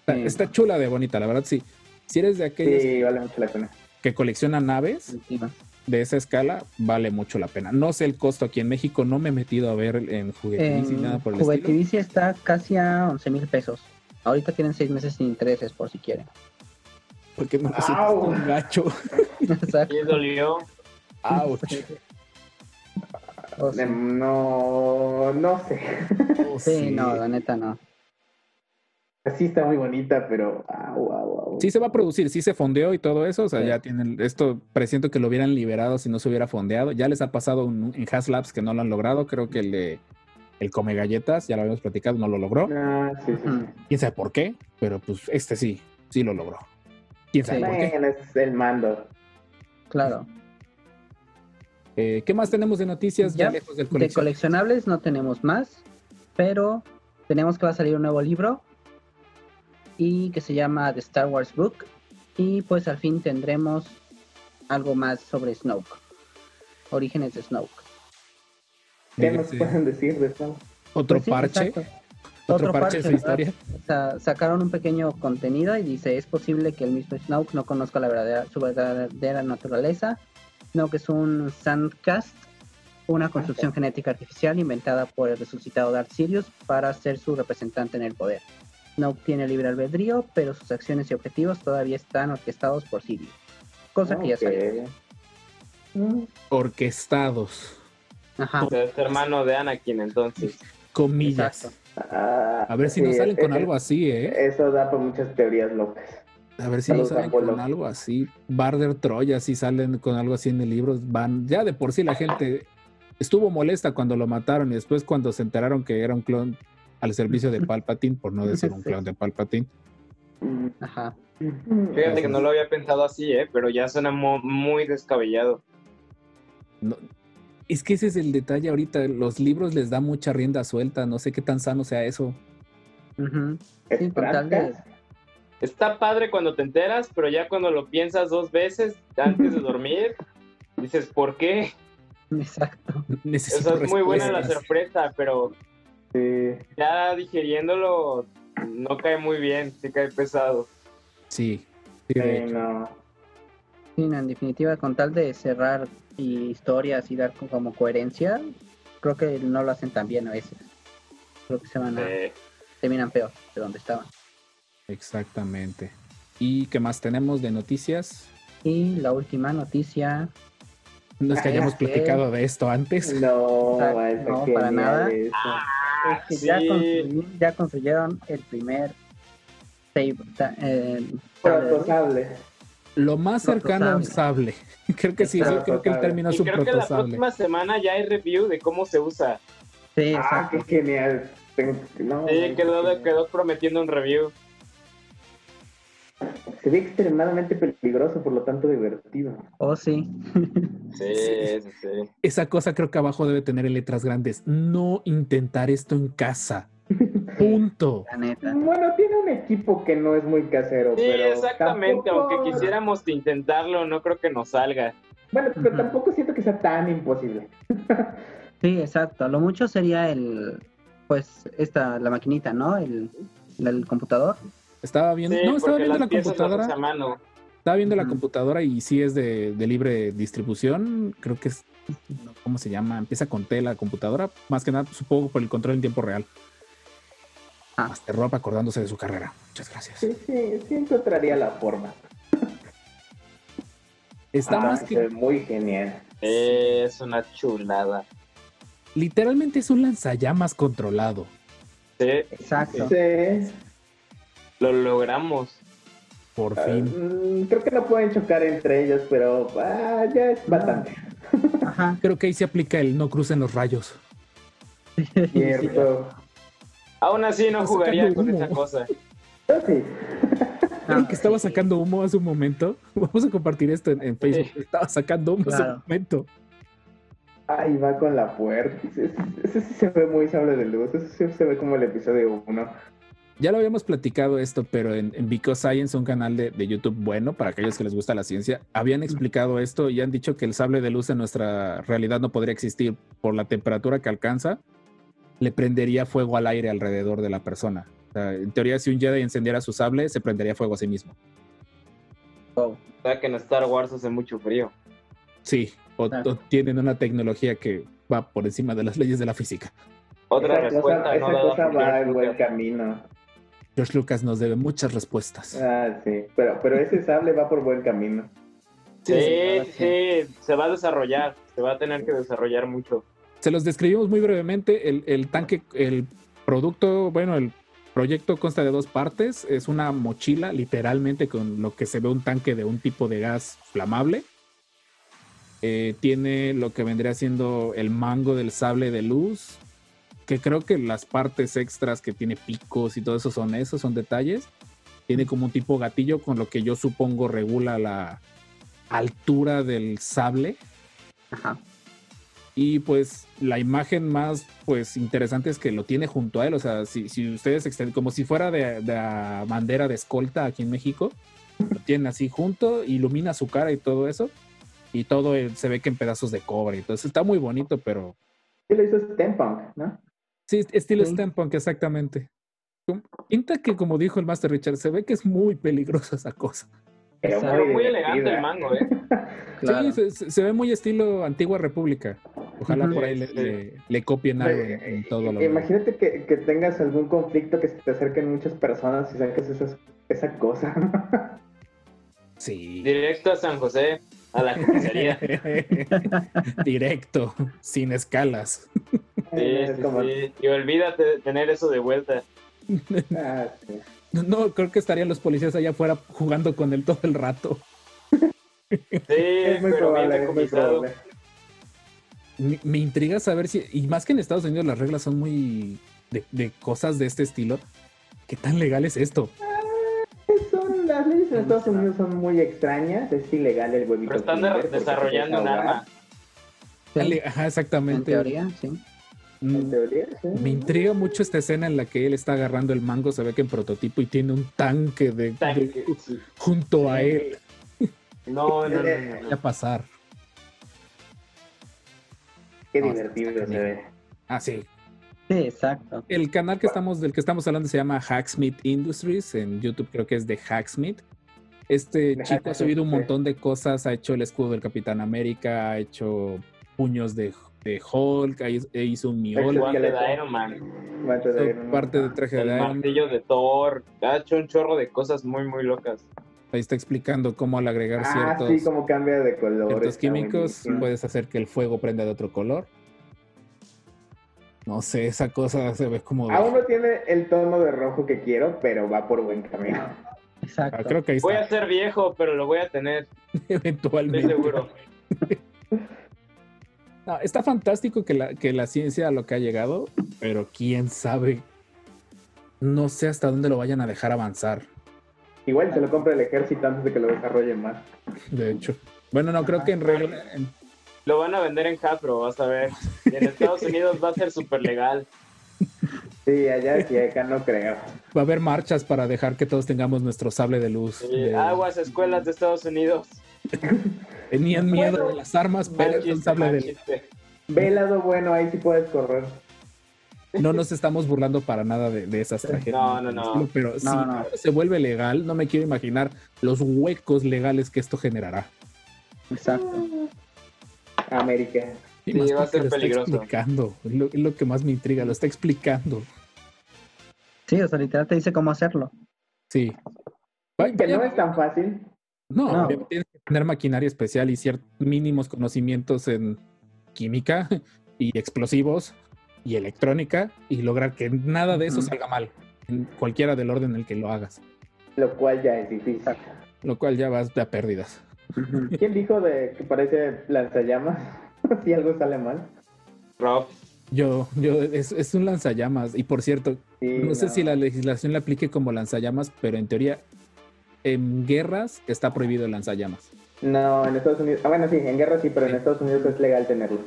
Speaker 4: Está,
Speaker 7: Sí.
Speaker 4: está chula de bonita, la verdad, sí. Si eres de aquellos
Speaker 6: Sí, vale mucho la pena.
Speaker 4: que coleccionan naves
Speaker 7: encima.
Speaker 4: De esa escala, vale mucho la pena. No sé el costo aquí en México, no me he metido a ver en juguetes ni nada por el estilo.
Speaker 7: Juguetivici está casi a 11 mil pesos. Ahorita tienen seis meses sin intereses, por si quieren.
Speaker 4: Porque me un gacho.
Speaker 7: Exacto.
Speaker 5: Dolió.
Speaker 4: Ouch.
Speaker 7: O sí.
Speaker 6: Em, No, no sé.
Speaker 4: Oh,
Speaker 7: Sí, no, la neta no.
Speaker 6: Así está muy bonita, pero. Au, au, au.
Speaker 4: Sí se va a producir, sí se fondeó y todo eso, o sea,
Speaker 7: Sí.
Speaker 4: ya tienen, esto presiento que lo hubieran liberado si no se hubiera fondeado, ya les ha pasado un- en Haslabs que no lo han logrado, creo que el de el come galletas, ya lo habíamos platicado, no lo logró,
Speaker 6: Ah, sí, sí.
Speaker 4: Quién sabe por qué, pero pues este sí, sí lo logró. Quién sabe
Speaker 7: Sí.
Speaker 4: por qué.
Speaker 6: Es el mando.
Speaker 7: Claro.
Speaker 4: Eh, ¿Qué más tenemos de noticias ya, lejos del
Speaker 7: De coleccionables no tenemos más, pero tenemos que va a salir un nuevo libro y que se llama The Star Wars Book y pues al fin tendremos algo más sobre Snoke. Orígenes de Snoke.
Speaker 6: ¿Qué nos
Speaker 4: Sí.
Speaker 6: pueden decir de eso?
Speaker 4: Otro
Speaker 7: Pues sí,
Speaker 4: parche,
Speaker 7: exacto.
Speaker 4: otro,
Speaker 7: Otro
Speaker 4: parche de su historia.
Speaker 7: O sea, sacaron un pequeño contenido y dice, es posible que el mismo Snoke no conozca la verdadera, su verdadera naturaleza. Snoke es un Sandcast, una construcción genética artificial inventada por el resucitado Darth Sirius para ser su representante en el poder. Snoke tiene libre albedrío, pero sus acciones y objetivos todavía están orquestados por Sirius. Cosa que ya sabía.
Speaker 6: Mm,
Speaker 4: Orquestados,
Speaker 7: Ajá.
Speaker 5: O sea, es hermano de Anakin, entonces.
Speaker 4: comillas.
Speaker 7: Exacto.
Speaker 6: ah,
Speaker 4: A ver si
Speaker 6: sí,
Speaker 4: no salen con algo así, ¿eh?
Speaker 6: Eso da para muchas teorías locas.
Speaker 4: A ver si no salen con algo así. Barder Troya, si salen con algo así en el libro, van. Ya de por sí la gente estuvo molesta cuando lo mataron y después cuando se enteraron que era un clon al servicio de Palpatine, por no decir un clon de Palpatine.
Speaker 7: Ajá.
Speaker 5: Fíjate que no lo había pensado así, ¿eh? Pero ya suena muy descabellado.
Speaker 4: No- es que ese es el detalle ahorita. Los libros les da mucha rienda suelta. No sé qué tan sano sea eso.
Speaker 7: Ujú.
Speaker 6: ¿Es
Speaker 7: Sí, con tal de-
Speaker 6: Transcast?
Speaker 5: Está padre cuando te enteras, pero ya cuando lo piensas dos veces antes de dormir, dices, ¿por qué?
Speaker 7: Exacto.
Speaker 5: O
Speaker 4: Necesito
Speaker 5: sea, es muy buena la sorpresa, pero
Speaker 6: Sí.
Speaker 5: ya digiriéndolo no cae muy bien, sí cae pesado.
Speaker 4: Sí. sí,
Speaker 6: Sí, no.
Speaker 7: Sí, no, en definitiva, con tal de cerrar y historias y dar co- como coherencia, creo que no lo hacen tan bien a veces. Creo que se van a,
Speaker 5: Eh,
Speaker 7: terminan peor de donde estaban.
Speaker 4: Exactamente. ¿Y qué más tenemos de noticias?
Speaker 7: Y la última noticia,
Speaker 4: No es que
Speaker 7: Ah,
Speaker 4: hayamos platicado de esto antes.
Speaker 6: No,
Speaker 7: no, para nada.
Speaker 6: eso.
Speaker 5: Ah,
Speaker 7: es que
Speaker 5: sí.
Speaker 7: ya, construyeron, ya construyeron el primer sable.
Speaker 6: Protosable.
Speaker 4: Lo más cercano a un sable. creo que sí, creo que el término
Speaker 5: Y
Speaker 4: es un
Speaker 5: creo que la próxima semana ya hay review de cómo se usa.
Speaker 7: Sí,
Speaker 6: Ah, qué genial. No,
Speaker 5: Sí, quedó, quedó prometiendo un review.
Speaker 6: Se ve extremadamente peligroso, por lo tanto divertido.
Speaker 7: Oh, sí.
Speaker 5: Sí, sí, sí.
Speaker 4: Esa cosa creo que abajo debe tener en letras grandes. No intentar esto en casa. Punto.
Speaker 7: La neta.
Speaker 6: Bueno, tiene un equipo que no es muy casero,
Speaker 5: Sí,
Speaker 6: pero
Speaker 5: exactamente,
Speaker 6: tampoco-
Speaker 5: aunque quisiéramos intentarlo, no creo que nos salga.
Speaker 6: Bueno, pero tampoco siento que sea tan imposible.
Speaker 7: Sí, exacto. Lo mucho sería el, pues, esta, la maquinita, ¿no? El, el computador.
Speaker 4: Estaba viendo,
Speaker 5: Sí,
Speaker 4: no, estaba viendo la computadora.
Speaker 5: mano.
Speaker 4: Estaba viendo la computadora y sí es de, de libre distribución. Creo que es, no, ¿cómo se llama? Empieza con T la computadora. Más que nada, supongo por el control en tiempo real.
Speaker 7: Ah.
Speaker 4: Master Rob acordándose de su carrera. Muchas gracias.
Speaker 6: Sí, sí, sí encontraría la forma.
Speaker 4: Está
Speaker 6: Ah,
Speaker 4: más que
Speaker 6: muy genial.
Speaker 5: Es una chulada.
Speaker 4: literalmente es un lanzallamas controlado.
Speaker 5: Sí,
Speaker 7: Exacto.
Speaker 6: Sí.
Speaker 5: Lo logramos.
Speaker 4: Por
Speaker 6: Ah,
Speaker 4: fin.
Speaker 6: mm, creo que no pueden chocar entre ellos, pero ah, ya es bastante.
Speaker 7: Ajá.
Speaker 4: Creo que ahí se aplica el no crucen los rayos.
Speaker 6: Cierto.
Speaker 5: Aún así no jugaría con
Speaker 4: humo.
Speaker 5: esa cosa.
Speaker 6: Yo sí.
Speaker 4: ¿Vieron que estaba sacando humo hace un momento? Vamos a compartir esto en, en Facebook. Estaba sacando humo hace un momento.
Speaker 8: Ahí va con la puerta. Ese, ese sí se ve muy sable de luz. Ese sí se ve como el episodio 1.
Speaker 4: Ya lo habíamos platicado esto, pero en, en Because Science, un canal de, de YouTube bueno para aquellos que les gusta la ciencia, habían explicado esto y han dicho que el sable de luz en nuestra realidad no podría existir por la temperatura que alcanza. Le prendería fuego al aire alrededor de la persona. O sea, en teoría, si un Jedi encendiera su sable, se prendería fuego a sí mismo.
Speaker 7: Wow.
Speaker 5: O sea que en Star Wars hace mucho frío.
Speaker 4: Sí, o, tienen una tecnología que va por encima de las leyes de la física.
Speaker 5: Otra
Speaker 8: esa
Speaker 5: respuesta
Speaker 8: cosa,
Speaker 5: no
Speaker 8: esa cosa va en buen camino.
Speaker 4: George Lucas nos debe muchas respuestas.
Speaker 8: Ah, sí. Pero, pero ese sable va por buen camino.
Speaker 5: Sí,
Speaker 7: Sí,
Speaker 5: se va a desarrollar, se va a tener que desarrollar mucho.
Speaker 4: Se los describimos muy brevemente. El, el tanque, el producto, bueno, el proyecto consta de dos partes. Es una mochila, literalmente, con lo que se ve un tanque de un tipo de gas flamable. Eh, tiene lo que vendría siendo el mango del sable de luz. Que creo que las partes extras que tiene picos y todo eso son esos, son detalles. Tiene como un tipo gatillo con lo que yo supongo regula la altura del sable.
Speaker 7: Ajá.
Speaker 4: Y pues la imagen más pues interesante es que lo tiene junto a él. O sea, si, si ustedes extienden, como si fuera de, de la bandera de escolta aquí en México, lo tienen así junto, ilumina su cara y todo eso. Y todo se ve que en pedazos de cobre. Entonces está muy bonito, pero
Speaker 8: Sí lo hizo Steampunk, ¿no?
Speaker 4: Sí, estilo
Speaker 7: Sí.
Speaker 4: steampunk, exactamente. Pinta que, como dijo el Master Richard, se ve que es muy peligrosa esa cosa.
Speaker 8: Pero
Speaker 5: muy elegante el mango, ¿eh?
Speaker 7: Claro.
Speaker 4: Sí, se, ve muy estilo Antigua República. Ojalá por ahí le,
Speaker 5: Sí.
Speaker 4: le- le copien algo en, en todo lo
Speaker 8: Imagínate que, que tengas algún conflicto, que se te acerquen muchas personas y saques esas- esa cosa.
Speaker 4: Sí.
Speaker 5: Directo a San José, a la comisaría.
Speaker 4: Directo, sin escalas.
Speaker 5: Sí,
Speaker 8: Es
Speaker 5: sí,
Speaker 8: como-
Speaker 5: sí. Y olvídate de tener eso de vuelta.
Speaker 8: Ah, sí.
Speaker 4: No, creo que estarían los policías allá afuera jugando con él todo el rato.
Speaker 5: Sí,
Speaker 8: Es muy
Speaker 5: pero bien
Speaker 8: probable, es muy
Speaker 5: decomisado.
Speaker 8: probable.
Speaker 4: Me, me intriga saber si, y más que en Estados Unidos las reglas son muy de, de cosas de este estilo, ¿qué tan legal es esto?
Speaker 8: Son, las leyes en Estados Unidos son muy extrañas. Es ilegal el huevito.
Speaker 5: Pero están de- desarrollando un arma.
Speaker 4: Ajá,
Speaker 7: En
Speaker 4: exactamente.
Speaker 7: teoría, sí.
Speaker 4: Mm,
Speaker 8: En teoría, sí.
Speaker 4: Me intriga mucho esta escena en la que él está agarrando el mango, se ve que en prototipo y tiene un tanque de,
Speaker 5: Tanque,
Speaker 4: de-
Speaker 5: sí.
Speaker 4: junto a él.
Speaker 5: No, no, no, no,
Speaker 4: a pasar.
Speaker 8: Qué
Speaker 4: No,
Speaker 8: divertido se ve.
Speaker 4: Ah, sí.
Speaker 7: Sí, exacto.
Speaker 4: El canal que estamos, del que estamos hablando se llama Hacksmith Industries. En YouTube creo que es de Hacksmith. Este
Speaker 8: De
Speaker 4: chico ha subido un
Speaker 8: sí.
Speaker 4: montón de cosas. Ha hecho el escudo del Capitán América, ha hecho puños de, de Hulk, e hizo un
Speaker 5: El
Speaker 4: Mjolnir,
Speaker 5: guante de. Iron Man,
Speaker 8: Guante de Iron Man.
Speaker 4: parte de traje de
Speaker 5: el
Speaker 4: Iron Man.
Speaker 5: martillo de Thor. Ha hecho un chorro de cosas muy, muy locas.
Speaker 4: Ahí está explicando cómo al agregar
Speaker 8: Ah,
Speaker 4: ciertos,
Speaker 8: sí, como cambia de color.
Speaker 4: ciertos químicos puedes hacer que el fuego prenda de otro color. No sé, esa cosa se ve como de-
Speaker 8: Aún no tiene el tono de rojo que quiero, pero va por buen camino.
Speaker 4: Ah,
Speaker 7: Exacto.
Speaker 4: creo que ahí
Speaker 5: Voy a ser viejo, pero lo voy a tener, estoy
Speaker 4: eventualmente.
Speaker 5: seguro.
Speaker 4: No, está fantástico que la, que la ciencia a lo que ha llegado, pero quién sabe. No sé hasta dónde lo vayan a dejar avanzar,
Speaker 8: Igual se lo compra el ejército antes de que lo desarrollen más.
Speaker 4: de hecho. Bueno, no, creo que en regla. en-
Speaker 5: Lo van a vender en Hasbro, vas a ver. Y en Estados Unidos va a ser súper legal.
Speaker 8: Sí, allá sí, acá no creo.
Speaker 4: va a haber marchas para dejar que todos tengamos nuestro sable de luz. De-
Speaker 5: aguas, escuelas de Estados Unidos.
Speaker 4: Tenían miedo de las armas, pero es un sable de.
Speaker 8: Ve el lado bueno, ahí sí puedes correr.
Speaker 4: No nos estamos burlando para nada de, de esas tragedias.
Speaker 5: No, no, no.
Speaker 4: Pero si
Speaker 7: No, no.
Speaker 4: se vuelve legal, no me quiero imaginar los huecos legales que esto generará.
Speaker 7: Exacto.
Speaker 8: América.
Speaker 4: Y
Speaker 5: Sí, va a ser
Speaker 4: lo está
Speaker 5: peligroso.
Speaker 4: explicando. Es lo, que más me intriga, lo está explicando.
Speaker 7: Sí, o sea, literal te dice cómo hacerlo.
Speaker 4: Sí. Vaya-
Speaker 8: Que no es tan fácil.
Speaker 4: No,
Speaker 7: no.
Speaker 4: tienes que tener maquinaria especial y ciertos mínimos conocimientos en química y explosivos y electrónica y lograr que nada de eso salga mal en cualquiera del orden en el que lo hagas,
Speaker 8: Lo cual ya es difícil.
Speaker 4: lo cual ya vas a pérdidas.
Speaker 8: ¿Quién dijo de que parece lanzallamas? si algo sale mal.
Speaker 5: Rob,
Speaker 4: Yo, yo, es, es un lanzallamas y por cierto,
Speaker 8: Sí,
Speaker 4: no sé si la legislación le aplique como lanzallamas, pero en teoría en guerras está prohibido el lanzallamas.
Speaker 6: No, en Estados Unidos. Ah, bueno, sí, en guerra sí, pero en Estados Unidos es legal tenerlo.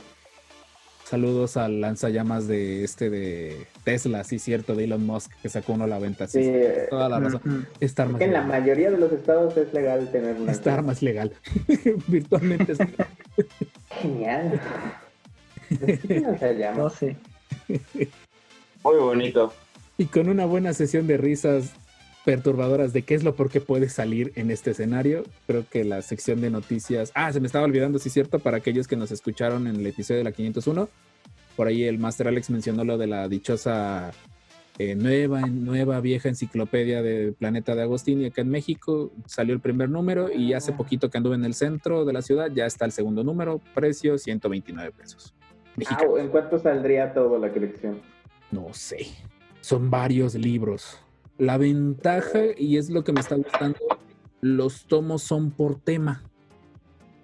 Speaker 4: Saludos al lanzallamas de este de Tesla, sí, cierto, de Elon Musk, que sacó uno a la venta. Sí,
Speaker 6: Sí,
Speaker 4: toda la razón. Esta arma,
Speaker 6: que
Speaker 4: es
Speaker 6: en la mayoría de los estados es legal tener una.
Speaker 4: Esta arma es legal. Virtualmente es legal.
Speaker 6: Genial.
Speaker 7: No sé.
Speaker 5: Muy bonito.
Speaker 4: Y con una buena sesión de risas perturbadoras de qué es lo por qué puede salir en este escenario, creo que la sección de noticias. Ah, se me estaba olvidando, sí, cierto, para aquellos que nos escucharon en el episodio de la 501. Por ahí el Master Alex mencionó lo de la dichosa eh, nueva, nueva vieja enciclopedia del planeta de Agostini acá en México. Salió el primer número y hace poquito que anduve en el centro de la ciudad, ya está el segundo número, precio 129 pesos.
Speaker 6: Ah. ¿En cuánto saldría toda la colección?
Speaker 4: No sé. Son varios libros. La ventaja, y es lo que me está gustando, los tomos son por tema.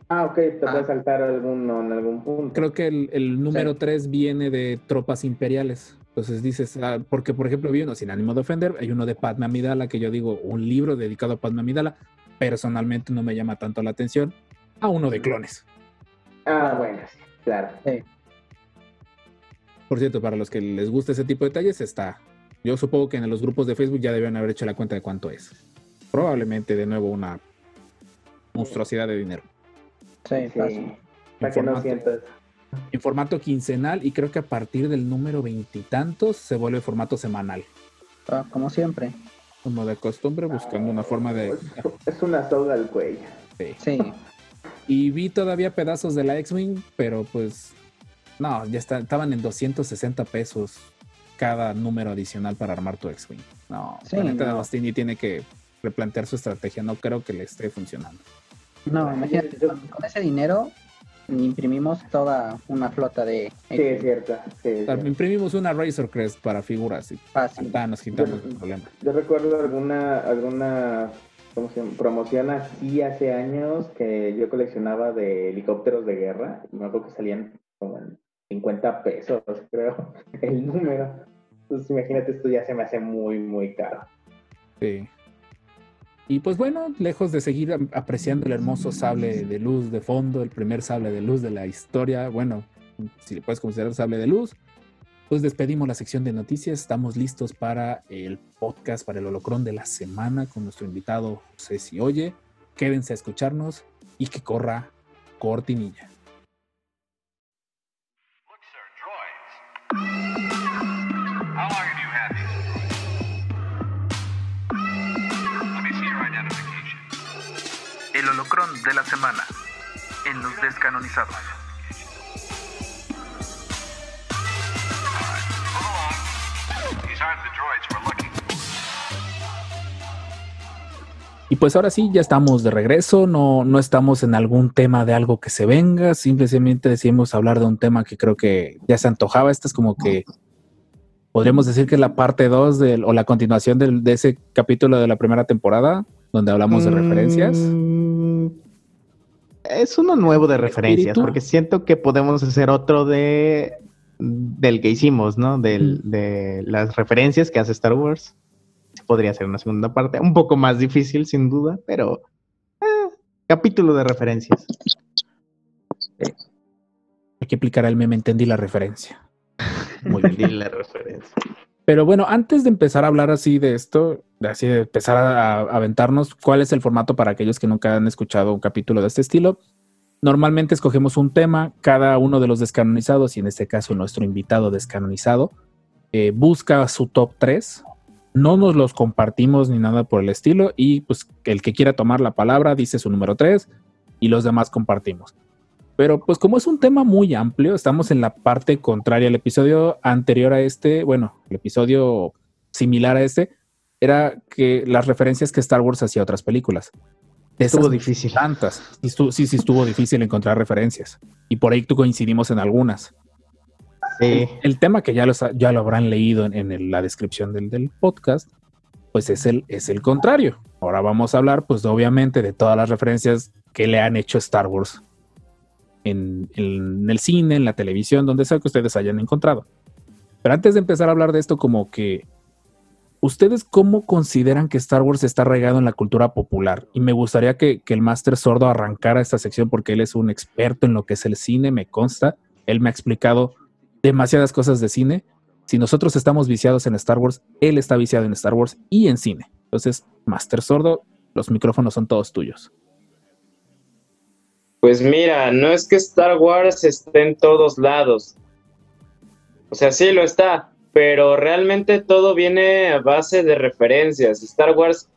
Speaker 6: Ah, ok, te
Speaker 7: Ah.
Speaker 6: puede saltar alguno en algún punto.
Speaker 4: Creo que el, el número 3 viene de tropas imperiales. Entonces dices, ah, porque por ejemplo vi uno sin ánimo de ofender, hay uno de Padme Amidala que yo digo, un libro dedicado a Padme Amidala, personalmente no me llama tanto la atención, a uno de clones.
Speaker 6: Ah, bueno, sí, claro.
Speaker 4: Por cierto, para los que les gusta ese tipo de detalles, está. Yo supongo que en los grupos de Facebook ya deben haber hecho la cuenta de cuánto es. Probablemente de nuevo una monstruosidad de dinero.
Speaker 7: Sí,
Speaker 6: Sí. Para que no sientas.
Speaker 4: En formato quincenal y creo que a partir del número veintitantos se vuelve formato semanal.
Speaker 7: Ah, Como siempre.
Speaker 4: Como de costumbre, buscando una forma de...
Speaker 6: Es una soga al cuello.
Speaker 4: sí.
Speaker 7: Sí.
Speaker 4: Y vi todavía pedazos de la X-Wing, pero pues... No, ya está, estaban en 260 pesos cada número adicional para armar tu X-Wing. No,
Speaker 7: Sí,
Speaker 4: la neta de
Speaker 7: no.
Speaker 4: Agostini tiene que replantear su estrategia. No creo que le esté funcionando.
Speaker 7: No, imagínate, con, con ese dinero imprimimos toda una flota de
Speaker 6: Sí, es cierto. Sí, es
Speaker 4: O sea,
Speaker 6: cierto.
Speaker 4: imprimimos una Razor Crest para figuras y
Speaker 7: fácil.
Speaker 4: ya nos quitamos el problema.
Speaker 6: Yo recuerdo alguna, alguna ¿cómo se llama? promoción así hace años que yo coleccionaba de helicópteros de guerra. Y me acuerdo que salían como en 50 pesos, creo, el número. Entonces imagínate, esto ya se me hace muy, muy caro.
Speaker 4: Sí. Y pues bueno, lejos de seguir apreciando el hermoso sable de luz de fondo, el primer sable de luz de la historia, bueno, si le puedes considerar sable de luz, pues despedimos la sección de noticias. Estamos listos para el podcast, para el holocrón de la semana con nuestro invitado José Si Oye. Quédense a escucharnos y que corra cortinilla.
Speaker 3: El holocrón de la semana en los descanonizados.
Speaker 4: Y pues ahora sí, ya estamos de regreso, no, no estamos en algún tema de algo que se venga, simplemente decidimos hablar de un tema que creo que ya se antojaba. Esta es como que podríamos decir que es la parte 2 o la continuación del- de ese capítulo de la primera temporada, donde hablamos de referencias.
Speaker 8: Mm, Es uno nuevo de referencias,
Speaker 4: espíritu?
Speaker 8: porque siento que podemos hacer otro de del que hicimos, ¿no? Del- De las referencias que hace Star Wars. Podría ser una segunda parte, un poco más difícil, sin duda, pero eh, capítulo de referencias.
Speaker 4: Hay que aplicar el meme, entendí la referencia. Muy bien.
Speaker 8: La referencia.
Speaker 4: Pero bueno, antes de empezar a hablar así de esto, así de empezar a, aventarnos, ¿cuál es el formato para aquellos que nunca han escuchado un capítulo de este estilo? Normalmente escogemos un tema, cada uno de los descanonizados, y en este caso nuestro invitado descanonizado, eh, busca su top 3. No nos los compartimos ni nada por el estilo, y pues el que quiera tomar la palabra dice su número 3 y los demás compartimos. Pero pues como es un tema muy amplio, estamos en la parte contraria. El episodio anterior a este, bueno, el episodio similar a este, era que las referencias que Star Wars hacía a otras películas. De
Speaker 8: Estuvo
Speaker 4: esas
Speaker 8: difícil.
Speaker 4: Tantas. Sí, estuvo- sí, sí estuvo difícil encontrar referencias. Y por ahí tú coincidimos en algunas.
Speaker 8: Sí.
Speaker 4: El tema que ya, los, ya lo habrán leído en, la descripción del, del podcast, pues es el, es el contrario. Ahora vamos a hablar, pues obviamente, de todas las referencias que le han hecho Star Wars en, en el cine, en la televisión, donde sea que ustedes hayan encontrado. Pero antes de empezar a hablar de esto, como que ¿Ustedes cómo consideran que Star Wars está arraigado en la cultura popular? Y me gustaría que, que el Master Sordo arrancara esta sección porque él es un experto en lo que es el cine, me consta. Él me ha explicado demasiadas cosas de cine. Si nosotros estamos viciados en Star Wars, él está viciado en Star Wars y en cine. Entonces, Master Sordo, los micrófonos son todos tuyos.
Speaker 5: Pues mira, no es que Star Wars esté en todos lados. O sea, sí lo está, pero realmente todo viene a base de referencias. Star Wars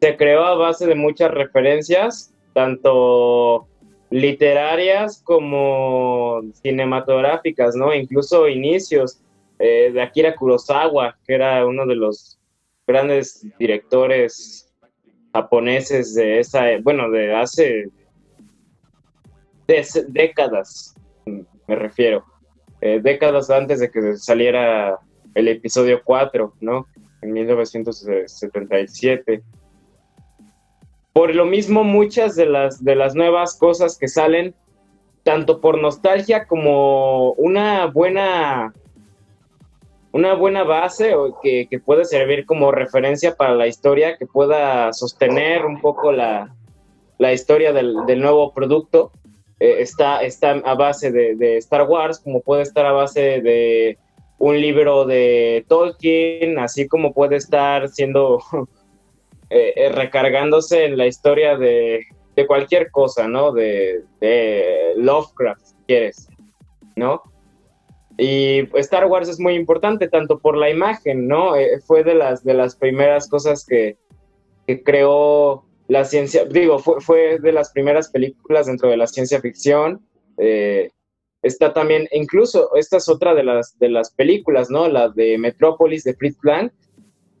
Speaker 5: se creó a base de muchas referencias, tanto literarias como cinematográficas, ¿no? Incluso inicios eh, de Akira Kurosawa, que era uno de los grandes directores japoneses de esa, bueno, de hace décadas, me refiero, eh, décadas antes de que saliera el episodio 4, ¿no? En 1977. Por lo mismo, muchas de las, de las nuevas cosas que salen, tanto por nostalgia como una buena una buena base que, que puede servir como referencia para la historia, que pueda sostener un poco la, la historia del, del, nuevo producto, eh, está, está a base de, Star Wars, como puede estar a base de un libro de Tolkien, así como puede estar siendo eh, eh, recargándose en la historia de, cualquier cosa, ¿no? De, de Lovecraft, si quieres, ¿no? Y Star Wars es muy importante, tanto por la imagen, ¿no? Eh, fue de las, de las primeras cosas que, que creó la ciencia, digo, fue, fue, de las primeras películas dentro de la ciencia ficción. Eh, está también, incluso, esta es otra de las, de las películas, ¿no? La de Metrópolis de Fritz Lang.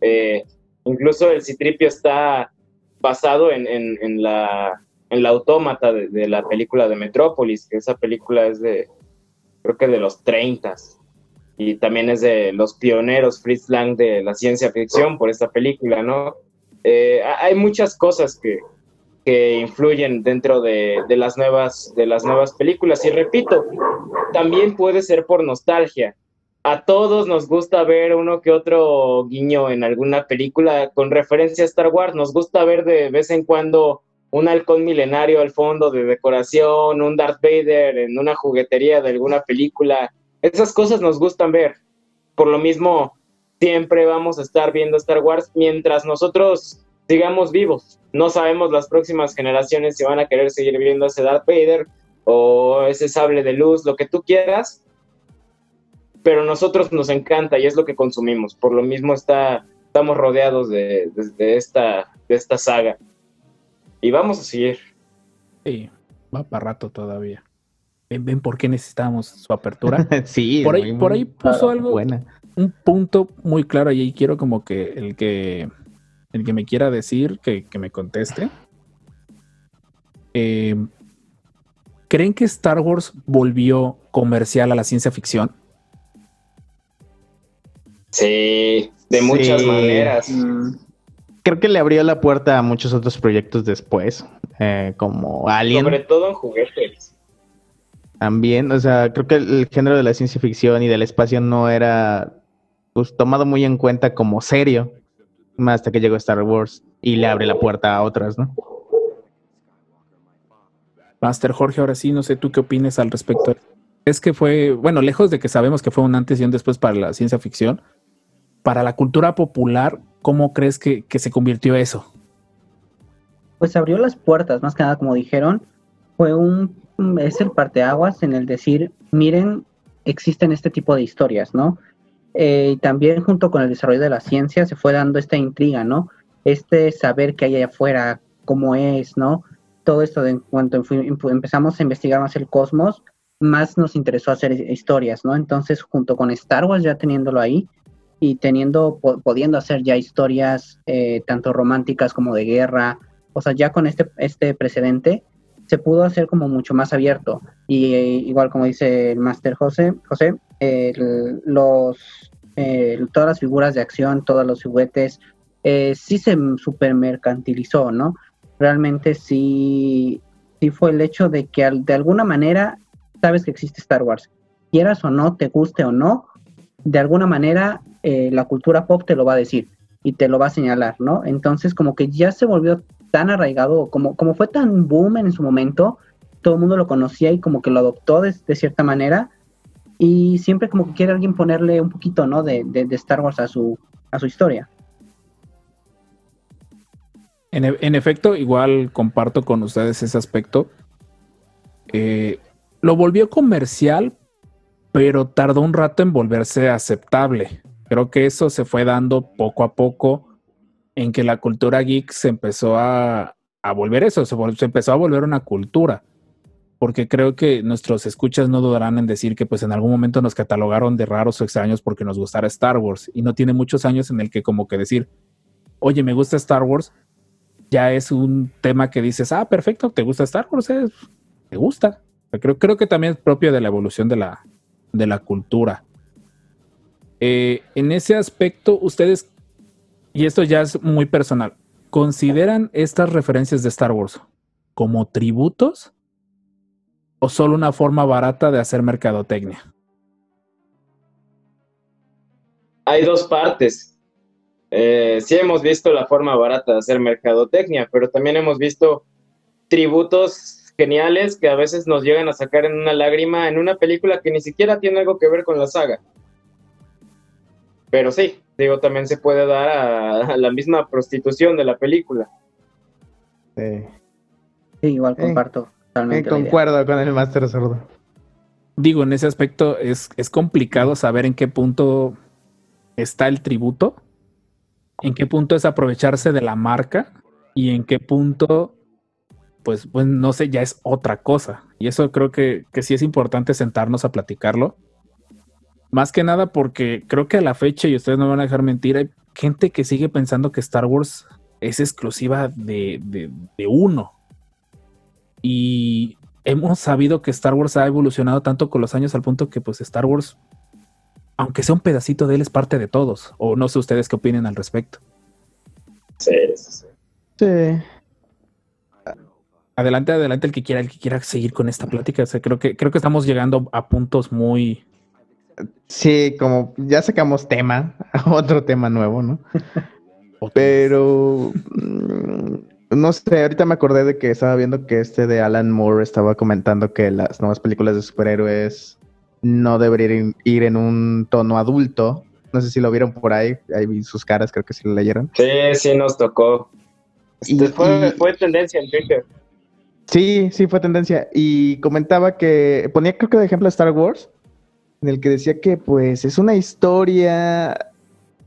Speaker 5: Eh, incluso el Citripio está basado en, en, la, en la autómata de, de, la película de Metrópolis, que esa película es de, creo que de los 30 y también es de los pioneros Fritz Lang de la ciencia ficción por esta película, ¿no? Eh, hay muchas cosas que, que influyen dentro de, las nuevas, de las nuevas películas y repito, también puede ser por nostalgia. A todos nos gusta ver uno que otro guiño en alguna película con referencia a Star Wars, nos gusta ver de vez en cuando un halcón milenario al fondo de decoración, un Darth Vader en una juguetería de alguna película. Esas cosas nos gustan ver. Por lo mismo, siempre vamos a estar viendo Star Wars mientras nosotros sigamos vivos. No sabemos las próximas generaciones si van a querer seguir viendo ese Darth Vader o ese sable de luz, lo que tú quieras. Pero a nosotros nos encanta y es lo que consumimos. Por lo mismo está, estamos rodeados de, de, de esta, de esta saga. Y vamos a seguir.
Speaker 4: Sí, va para rato todavía. ¿Ven, ven por qué necesitamos su apertura?
Speaker 8: sí,
Speaker 4: por ahí, muy, por ahí puso algo, buena. un punto muy claro y ahí quiero como que el que el que me quiera decir que, que me conteste. Eh, ¿Creen que Star Wars volvió comercial a la ciencia ficción?
Speaker 5: Sí, de muchas
Speaker 8: Sí.
Speaker 5: maneras.
Speaker 7: Mm,
Speaker 8: Creo que le abrió la puerta a muchos otros proyectos después, eh, como Alien.
Speaker 5: Sobre todo en juguetes.
Speaker 8: También, o sea, creo que el, el género de la ciencia ficción y del espacio no era pues, tomado muy en cuenta como serio, hasta que llegó Star Wars y le abre la puerta a otras, ¿no?
Speaker 4: Master Jorge, ahora sí, no sé tú qué opinas al respecto. Es que fue, bueno, lejos de que sabemos que fue un antes y un después para la ciencia ficción, para la cultura popular, ¿cómo crees que, que se convirtió eso?
Speaker 7: Pues abrió las puertas, más que nada, como dijeron, fue un, es el parteaguas en el decir, miren, existen este tipo de historias, ¿no? Eh, y también junto con el desarrollo de la ciencia se fue dando esta intriga, ¿no? Este saber que hay allá afuera, cómo es, ¿no? Todo esto de en cuanto empezamos a investigar más el cosmos, más nos interesó hacer historias, ¿no? Entonces, junto con Star Wars ya teniéndolo ahí y teniendo, pudiendo hacer ya historias eh, tanto románticas como de guerra, o sea, ya con este, este precedente se pudo hacer como mucho más abierto. Y eh, igual como dice el Master José, José eh, los, eh, todas las figuras de acción, todos los juguetes, eh, sí se super mercantilizó, ¿no? Realmente sí, sí fue el hecho de que al, de alguna manera sabes que existe Star Wars. Quieras o no, te guste o no, de alguna manera eh, la cultura pop te lo va a decir. y te lo va a señalar, ¿no? Entonces como que ya se volvió tan arraigado, como, como fue tan boom en su momento, todo el mundo lo conocía y como que lo adoptó de, de cierta manera, y siempre como que quiere alguien ponerle un poquito, ¿no? De, de, Star Wars a su, a su historia.
Speaker 4: En, e- efecto, igual comparto con ustedes ese aspecto. Eh, lo volvió comercial, pero tardó un rato en volverse aceptable. Creo que eso se fue dando poco a poco en que la cultura geek se empezó a, a volver eso, se, se empezó a volver una cultura. Porque creo que nuestros escuchas no dudarán en decir que pues en algún momento nos catalogaron de raros o extraños porque nos gustara Star Wars. Y no tiene muchos años en el que como que decir, oye, me gusta Star Wars, ya es un tema que dices, ah, perfecto, te gusta Star Wars, te gusta. Creo, creo que también es propio de la evolución de la, de la cultura. Eh, en ese aspecto, ustedes, y esto ya es muy personal, ¿consideran estas referencias de Star Wars como tributos o solo una forma barata de hacer mercadotecnia?
Speaker 5: Hay dos partes. Eh, sí hemos visto la forma barata de hacer mercadotecnia, pero también hemos visto tributos geniales que a veces nos llegan a sacar en una lágrima en una película que ni siquiera tiene algo que ver con la saga. Pero sí, digo, también se puede dar a, a la misma prostitución de la película.
Speaker 8: Sí.
Speaker 7: Sí, igual comparto
Speaker 8: Eh,
Speaker 7: totalmente. idea.
Speaker 8: concuerdo con el Master Sordo.
Speaker 4: Digo, en ese aspecto es, es complicado saber en qué punto está el tributo, en qué punto es aprovecharse de la marca y en qué punto, pues, pues no sé, ya es otra cosa. Y eso creo que, que sí es importante sentarnos a platicarlo. Más que nada porque creo que a la fecha, y ustedes no me van a dejar mentir, hay gente que sigue pensando que Star Wars es exclusiva de, de- de uno. Y hemos sabido que Star Wars ha evolucionado tanto con los años al punto que pues Star Wars, aunque sea un pedacito de él, es parte de todos. O no sé ustedes qué opinen al respecto.
Speaker 5: Sí, sí, sí.
Speaker 8: Sí.
Speaker 4: Adelante, adelante el que quiera, el que quiera seguir con esta plática. O sea, creo que creo que estamos llegando a puntos muy
Speaker 8: Sí, como ya sacamos tema, otro tema nuevo, ¿no? Pero mm, no sé, ahorita me acordé de que estaba viendo que este de Alan Moore estaba comentando que las nuevas películas de superhéroes no deberían ir en un tono adulto. No sé si lo vieron por ahí, ahí vi sus caras, creo que sí lo leyeron.
Speaker 5: Sí, sí nos tocó.
Speaker 8: Y-
Speaker 5: Este, fue,
Speaker 8: y-
Speaker 5: fue tendencia en Twitter.
Speaker 8: Sí, sí, fue tendencia. Y comentaba que ponía, creo que de ejemplo Star Wars, en el que decía que pues es una historia.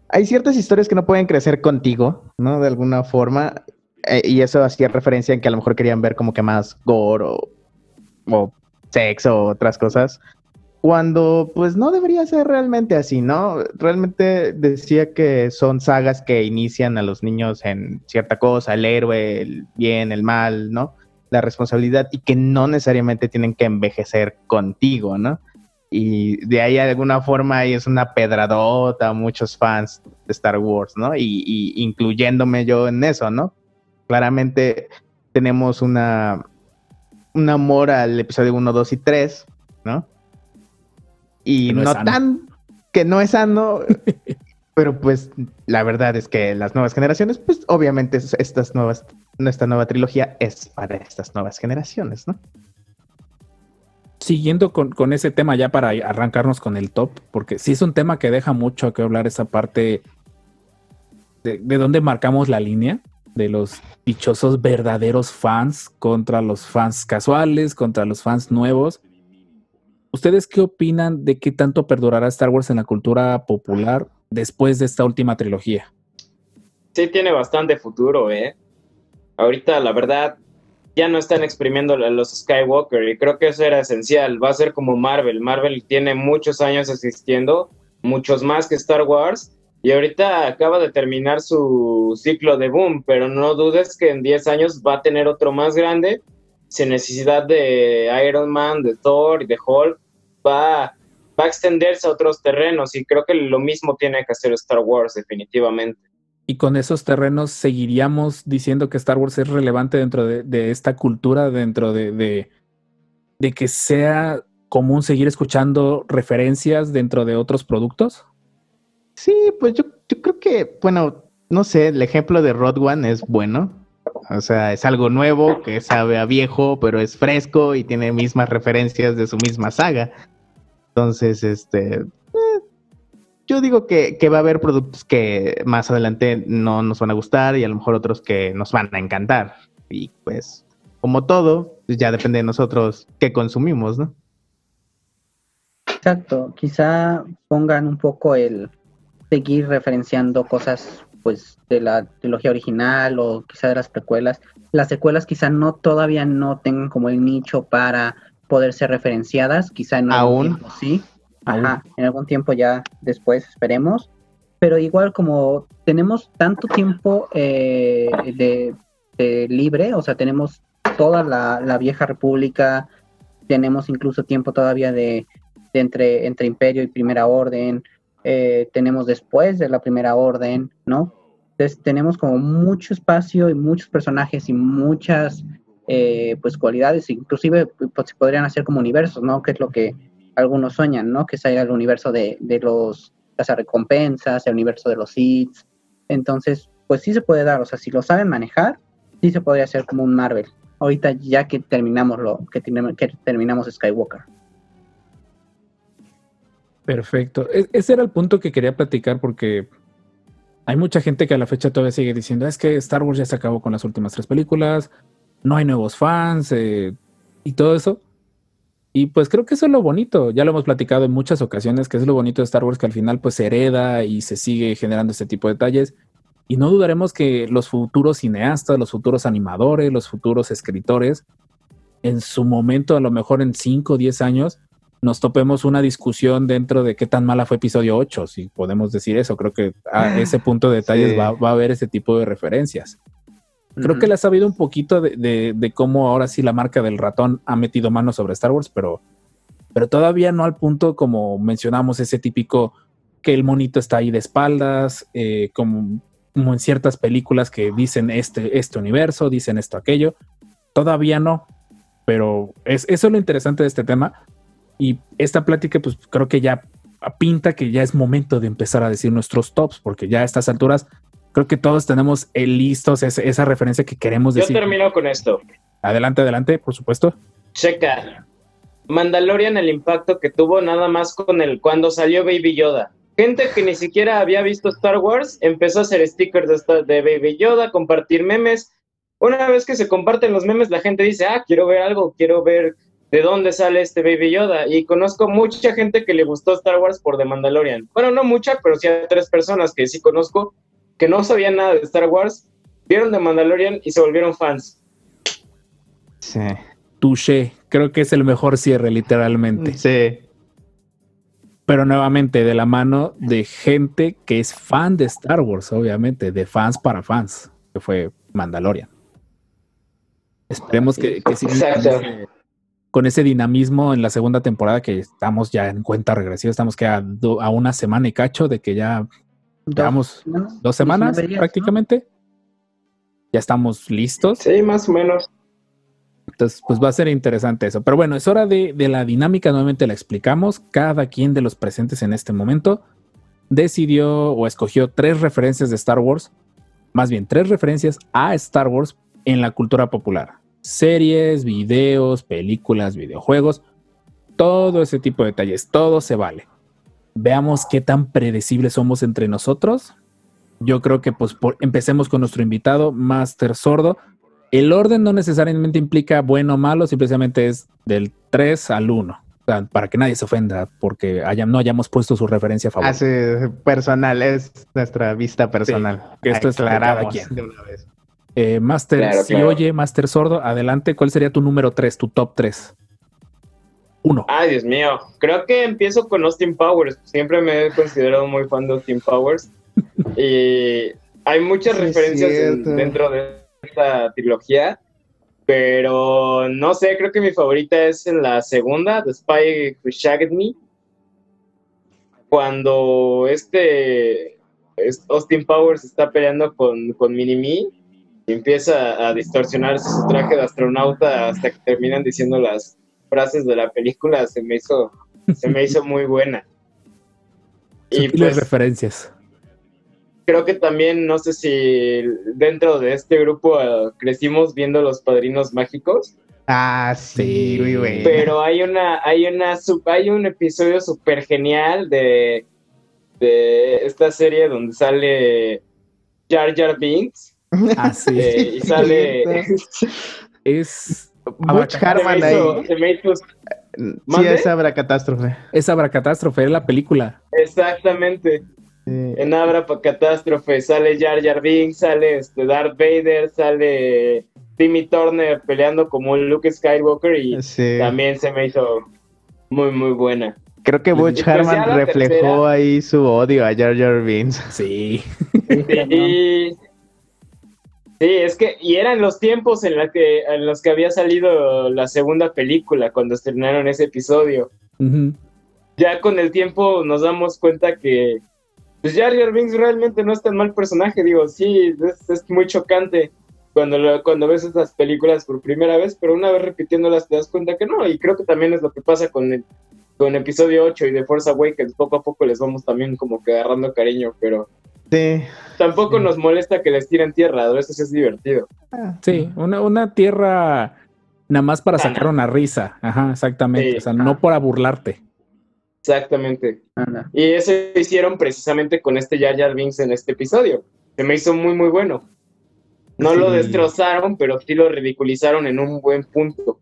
Speaker 8: Hay ciertas historias que no pueden crecer contigo, ¿no? De alguna forma. Eh, y eso hacía referencia en que a lo mejor querían ver como que más gore o, o sexo o otras cosas. Cuando pues no debería ser realmente así, ¿no? Realmente decía que son sagas que inician a los niños en cierta cosa, el héroe, el bien, el mal, ¿no? la responsabilidad y que no necesariamente tienen que envejecer contigo, ¿no? Y de ahí de alguna forma ahí es una pedradota muchos fans de Star Wars, ¿no? Y, y incluyéndome yo en eso, ¿no? Claramente tenemos una un amor al episodio 1, 2 y 3, ¿no? Y
Speaker 4: no
Speaker 8: no, tan que no es sano, pero pues la verdad es que las nuevas generaciones, pues obviamente es- estas nuevas, esta nueva trilogía es para estas nuevas generaciones, ¿no?
Speaker 4: siguiendo con, con ese tema ya para arrancarnos con el top, porque sí es un tema que deja mucho que hablar esa parte de, de dónde marcamos la línea de los dichosos verdaderos fans contra los fans casuales, contra los fans nuevos. ¿Ustedes qué opinan de qué tanto perdurará Star Wars en la cultura popular después de esta última trilogía?
Speaker 5: Sí tiene bastante futuro, ¿eh? Ahorita, la verdad, ya no están exprimiendo los Skywalker y creo que eso era esencial. Va a ser como Marvel. Marvel tiene muchos años existiendo, muchos más que Star Wars, y ahorita acaba de terminar su ciclo de boom, pero no dudes que en 10 años va a tener otro más grande, sin necesidad de Iron Man, de Thor y de Hulk. Va, va a extenderse a otros terrenos y creo que lo mismo tiene que hacer Star Wars, definitivamente.
Speaker 4: Y con esos terrenos seguiríamos diciendo que Star Wars es relevante dentro de, de esta cultura, dentro de, de, de que sea común seguir escuchando referencias dentro de otros productos.
Speaker 8: Sí, pues yo, yo creo que, bueno, no sé, el ejemplo de Rod One es bueno. O sea, es algo nuevo que sabe a viejo, pero es fresco y tiene mismas referencias de su misma saga. Entonces, este, eh, yo digo que, que va a haber productos que más adelante no nos van a gustar y a lo mejor otros que nos van a encantar. Y pues, como todo, ya depende de nosotros qué consumimos, ¿no?
Speaker 7: Exacto, quizá pongan un poco el seguir referenciando cosas pues de la trilogía original o quizá de las precuelas. Las secuelas quizá no todavía no tengan como el nicho para poder ser referenciadas, quizá en algún
Speaker 8: Aún.
Speaker 7: tiempo sí. Ajá, en algún tiempo ya después esperemos. Pero igual como tenemos tanto tiempo eh, de, de libre, o sea, tenemos toda la, la vieja república, tenemos incluso tiempo todavía de, de entre, entre Imperio y Primera Orden, eh, tenemos después de la Primera Orden, ¿no? Entonces tenemos como mucho espacio y muchos personajes y muchas eh, pues cualidades, inclusive pues, se podrían hacer como universos, ¿no? Que es lo que algunos sueñan, ¿no? Que sea el universo de, de los recompensas, el universo de los hits. Entonces, pues sí se puede dar, o sea, si lo saben manejar, sí se podría hacer como un Marvel. Ahorita ya que terminamos lo que, que terminamos Skywalker.
Speaker 4: Perfecto. E- ese era el punto que quería platicar porque hay mucha gente que a la fecha todavía sigue diciendo es que Star Wars ya se acabó con las últimas tres películas, no hay nuevos fans eh, y todo eso. Y pues creo que eso es lo bonito, ya lo hemos platicado en muchas ocasiones, que es lo bonito de Star Wars, que al final pues se hereda y se sigue generando este tipo de detalles. Y no dudaremos que los futuros cineastas, los futuros animadores, los futuros escritores, en su momento, a lo mejor en 5 o 10 años, nos topemos una discusión dentro de qué tan mala fue episodio 8, si podemos decir eso. Creo que a ese punto de detalles
Speaker 8: Sí.
Speaker 4: va, va a haber ese tipo de referencias. Creo que le ha sabido un poquito de, de- de cómo ahora sí la marca del ratón ha metido mano sobre Star Wars, pero, pero todavía no al punto como mencionamos ese típico que el monito está ahí de espaldas, eh, como, como en ciertas películas que dicen este, este universo, dicen esto, aquello. Todavía no, pero es, eso es lo interesante de este tema. Y esta plática, pues creo que ya pinta que ya es momento de empezar a decir nuestros tops, porque ya a estas alturas creo que todos tenemos listos ese- esa referencia que queremos
Speaker 5: Yo
Speaker 4: decir.
Speaker 5: termino con esto.
Speaker 4: Adelante, adelante, por supuesto.
Speaker 5: Checa. Mandalorian, el impacto que tuvo nada más con el cuando salió Baby Yoda. Gente que ni siquiera había visto Star Wars empezó a hacer stickers de, de Baby Yoda, compartir memes. Una vez que se comparten los memes, la gente dice, ah, quiero ver algo, quiero ver de dónde sale este Baby Yoda. Y conozco mucha gente que le gustó Star Wars por The Mandalorian. Bueno, no mucha, pero sí a tres personas que sí conozco que no sabían nada de Star Wars, vieron The Mandalorian y se volvieron fans.
Speaker 8: Sí.
Speaker 4: Touché, creo que es el mejor cierre, literalmente.
Speaker 8: Sí.
Speaker 4: Pero nuevamente, de la mano de gente que es fan de Star Wars, obviamente, de fans para fans, que fue Mandalorian. Esperemos que, que sigan con ese, dinamismo en la segunda temporada, que estamos ya en cuenta regresiva, estamos que a, do- a una semana y cacho de que ya llevamos
Speaker 7: semanas,
Speaker 4: dos semanas
Speaker 7: 19 días, ¿no?
Speaker 4: prácticamente. Ya estamos listos.
Speaker 5: Sí, más o menos.
Speaker 4: Entonces, pues va a ser interesante eso. Pero bueno, es hora de, de la dinámica, nuevamente la explicamos. Cada quien de los presentes en este momento decidió o escogió tres referencias de Star Wars, más bien tres referencias a Star Wars en la cultura popular. Series, videos, películas, videojuegos, todo ese tipo de detalles, todo se vale. Veamos qué tan predecibles somos entre nosotros. Yo creo que pues por- empecemos con nuestro invitado, Master Sordo. El orden no necesariamente implica bueno o malo, simplemente es del 3 al 1. O sea, para que nadie se ofenda porque haya- no hayamos puesto su referencia favorita.
Speaker 8: Hace personal, es nuestra vista personal.
Speaker 4: que esto es de cada
Speaker 8: Aclaramos
Speaker 4: quien.
Speaker 8: de una vez.
Speaker 4: Eh, Master,
Speaker 5: Claro,
Speaker 4: si
Speaker 5: claro.
Speaker 4: oye, Master Sordo, adelante. ¿Cuál sería tu número 3, tu top 3? Uno.
Speaker 5: Ay, Dios mío. Creo que empiezo con Austin Powers. Siempre me he considerado muy fan de Austin Powers. y hay muchas
Speaker 8: Sí,
Speaker 5: referencias en- dentro de esta trilogía. Pero no sé, creo que mi favorita es en la segunda, The Spy Who Shagged Me. Cuando este es- Austin Powers está peleando con, con Mini-Me y empieza a distorsionarse su traje de astronauta hasta que terminan diciendo las frases de la película, se me hizo, se me hizo muy buena. Y pues,
Speaker 4: referencias.
Speaker 5: creo que también, no sé si dentro de este grupo eh, crecimos viendo los padrinos mágicos.
Speaker 8: Ah, sí, muy bueno.
Speaker 5: Pero hay una, hay una, sub- hay un episodio súper genial de, de esta serie donde sale Jar Jar Binks
Speaker 4: Ah, sí.
Speaker 5: eh, y sale.
Speaker 4: Es.
Speaker 8: Butch Harman ahí.
Speaker 5: hizo-
Speaker 8: Sí, es catástrofe.
Speaker 4: Es Abracatástrofe, es la película.
Speaker 5: exactamente. En Abra pa' Catástrofe sale Jar Jar Binks, sale este Darth Vader, sale Timmy Turner peleando como Luke Skywalker y
Speaker 8: Sí.
Speaker 5: también se me hizo muy muy buena.
Speaker 8: Creo que Butch Harman reflejó
Speaker 5: tercera.
Speaker 8: ahí su odio a Jar Jar Binks.
Speaker 4: Sí.
Speaker 5: Sí, sí, es que y eran los tiempos en, la que, en los que había salido la segunda película cuando estrenaron ese episodio. Ya con el tiempo nos damos cuenta que pues Jar Jar Binks realmente no es tan mal personaje, digo, sí, es, es muy chocante cuando, lo- cuando ves estas películas por primera vez, pero una vez repitiéndolas te das cuenta que no, y creo que también es lo que pasa con el con episodio 8 y de Force Awakens, poco a poco les vamos también como que agarrando cariño, pero
Speaker 8: Sí.
Speaker 5: Tampoco
Speaker 8: Sí.
Speaker 5: nos molesta que les tiren tierra, a veces es divertido.
Speaker 4: Sí, una, una tierra nada más para sacar una risa. Ajá, exactamente.
Speaker 5: Sí.
Speaker 4: O sea, no para burlarte.
Speaker 5: Exactamente. Y eso hicieron precisamente con este Jar Jar Binks en este episodio. Se me hizo muy, muy bueno. No lo
Speaker 8: Sí.
Speaker 5: destrozaron, pero sí lo ridiculizaron en un buen punto.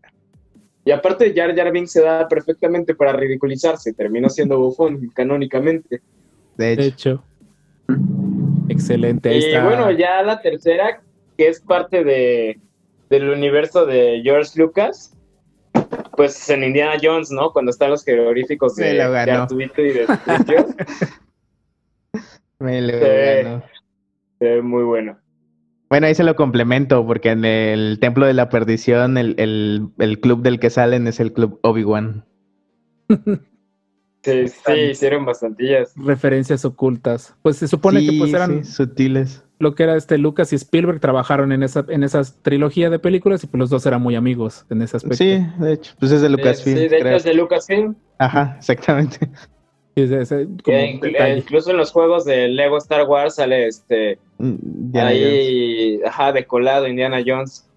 Speaker 5: Y aparte, Jar Jar Binks se da perfectamente para ridiculizarse. Terminó siendo bufón canónicamente.
Speaker 8: De
Speaker 4: De
Speaker 8: hecho.
Speaker 4: Excelente. Ahí
Speaker 5: y
Speaker 4: está.
Speaker 5: bueno, ya la tercera, que es parte de, del universo de George Lucas, pues en Indiana Jones, ¿no? Cuando están los jeroglíficos
Speaker 8: Se
Speaker 5: de,
Speaker 8: lo
Speaker 5: de. Arturito y de Citripio.
Speaker 8: Me lo
Speaker 5: Sí.
Speaker 8: ganó.
Speaker 5: Se ve muy bueno.
Speaker 8: Bueno, ahí se lo complemento, porque en el Templo de la Perdición, el, el- el club del que salen es el club Obi-Wan.
Speaker 5: Sí, sí, hicieron bastantillas.
Speaker 4: Referencias ocultas. Pues se supone que pues eran
Speaker 8: sí, sutiles.
Speaker 4: lo que era este Lucas y Spielberg trabajaron en esa en esa trilogía de películas y pues los dos eran muy amigos en ese aspecto.
Speaker 8: Sí, de hecho. Pues es de
Speaker 5: Eh,
Speaker 8: Lucasfilm,
Speaker 5: sí, de hecho es de Lucasfilm.
Speaker 8: Ajá, exactamente.
Speaker 4: Ese-
Speaker 5: Que incluso en los juegos de Lego Star Wars sale este
Speaker 8: Mm, Jones.
Speaker 5: ahí, ajá, de colado Indiana Jones.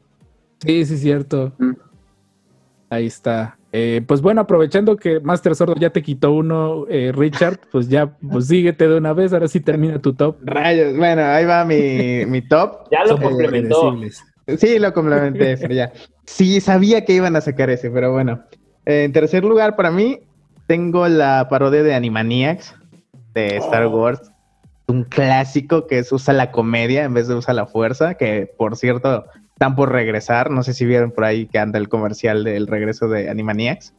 Speaker 4: Sí, sí, cierto.
Speaker 7: Mm.
Speaker 4: Ahí está. Eh, pues bueno, aprovechando que Master Sordo ya te quitó uno, eh, Richard, pues ya, pues síguete de una vez, ahora sí termina tu top.
Speaker 8: Rayos, bueno, ahí va mi, mi top.
Speaker 5: Ya lo complementó.
Speaker 8: Sí, lo complementé, pero ya. Sí, sabía que iban a sacar ese, pero bueno. Eh, en tercer lugar, para mí, tengo la parodia de Animaniacs de Star Wars. Un clásico que es usa la comedia en vez de usa la fuerza, que por cierto, están por regresar. No sé si vieron por ahí que anda el comercial del regreso de Animaniacs.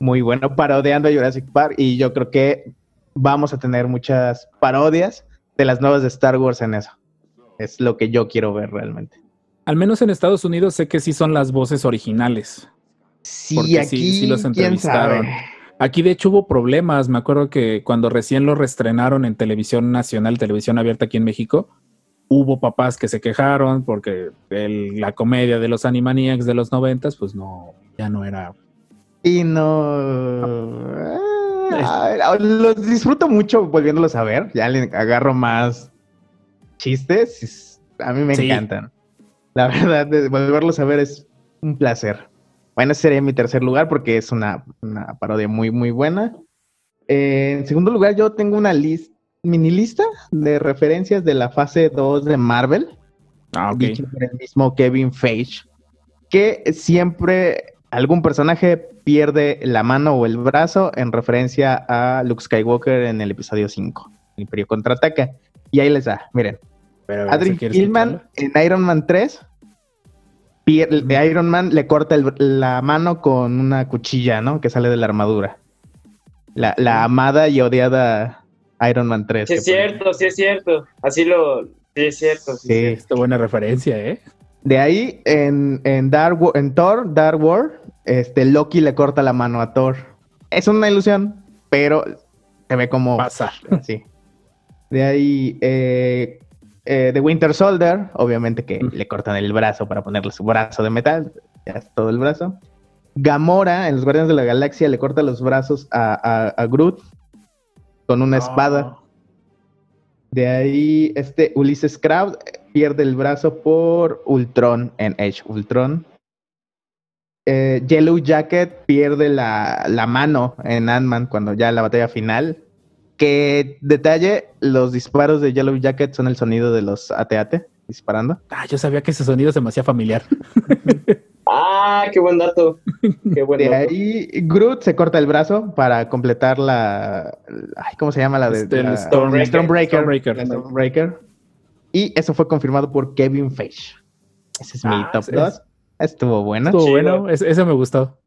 Speaker 8: Muy bueno, parodiando a Jurassic Park. Y yo creo que vamos a tener muchas parodias de las nuevas de Star Wars en eso. Es lo que yo quiero ver realmente.
Speaker 4: Al menos en Estados Unidos sé que sí son las voces originales.
Speaker 8: Sí,
Speaker 4: Porque
Speaker 8: aquí
Speaker 4: sí- sí los entrevistaron. Aquí de hecho hubo problemas. Me acuerdo que cuando recién lo reestrenaron en televisión nacional, televisión abierta aquí en México, hubo papás que se quejaron porque el- la comedia de los Animaniacs de los noventas, pues no, ya no era.
Speaker 8: Y no. Ah, los disfruto mucho volviéndolos a ver. Ya le agarro más chistes. A mí me
Speaker 4: Sí.
Speaker 8: encantan. La verdad, volverlos a ver es un placer. Bueno, ese sería mi tercer lugar porque es una, una parodia muy, muy buena. Eh, en segundo lugar, yo tengo una lista, mini lista de referencias de la fase 2 de Marvel.
Speaker 4: Ah, ok.
Speaker 8: dicho por el mismo Kevin Feige, que siempre algún personaje pierde la mano o el brazo en referencia a Luke Skywalker en el episodio 5, el Imperio Contraataca. Y ahí les da, miren,
Speaker 4: Pero,
Speaker 8: Adrian en Iron Man 3, pier- de Iron Man le corta el- la mano con una cuchilla, ¿no? Que sale de la armadura. La, la amada y odiada Iron Man 3.
Speaker 5: Sí, es cierto, sí es cierto. Así lo. Sí, es cierto. Sí,
Speaker 8: Sí.
Speaker 4: Esta buena referencia, ¿eh?
Speaker 8: De ahí, en, en, Dark, en Thor, Dark War, este, Loki le corta la mano a Thor. Es una ilusión, pero se ve como
Speaker 4: Pasa.
Speaker 8: así. De ahí, eh, eh, The Winter Soldier, obviamente que
Speaker 4: Mm.
Speaker 8: le cortan el brazo para ponerle su brazo de metal, ya es todo el brazo. Gamora, en los Guardianes de la Galaxia, le corta los brazos a, a- a Groot con una espada. De ahí, este Ulises Krauss pierde el brazo por Ultron en Edge Ultron. Eh, Yellow Jacket pierde la, la mano en Ant-Man cuando ya la batalla final. Que detalle, los disparos de Yellow Jacket son el sonido de los AT-AT disparando.
Speaker 4: Ah, yo sabía que ese sonido se me hacía familiar.
Speaker 5: Ah, qué buen dato. Qué buen
Speaker 8: De
Speaker 5: dato.
Speaker 8: ahí, Groot se corta el brazo para completar la. ay, ¿Cómo se llama la de
Speaker 4: Este,
Speaker 8: la-
Speaker 4: Storm-
Speaker 8: Stormbreaker.
Speaker 4: Stormbreaker.
Speaker 8: La Stormbreaker. Y eso fue confirmado por Kevin Feige. Ese es mi
Speaker 4: Ah,
Speaker 8: top
Speaker 4: ese
Speaker 8: 2. Estuvo bueno.
Speaker 4: Estuvo
Speaker 5: chido.
Speaker 4: bueno, ese, ese me gustó.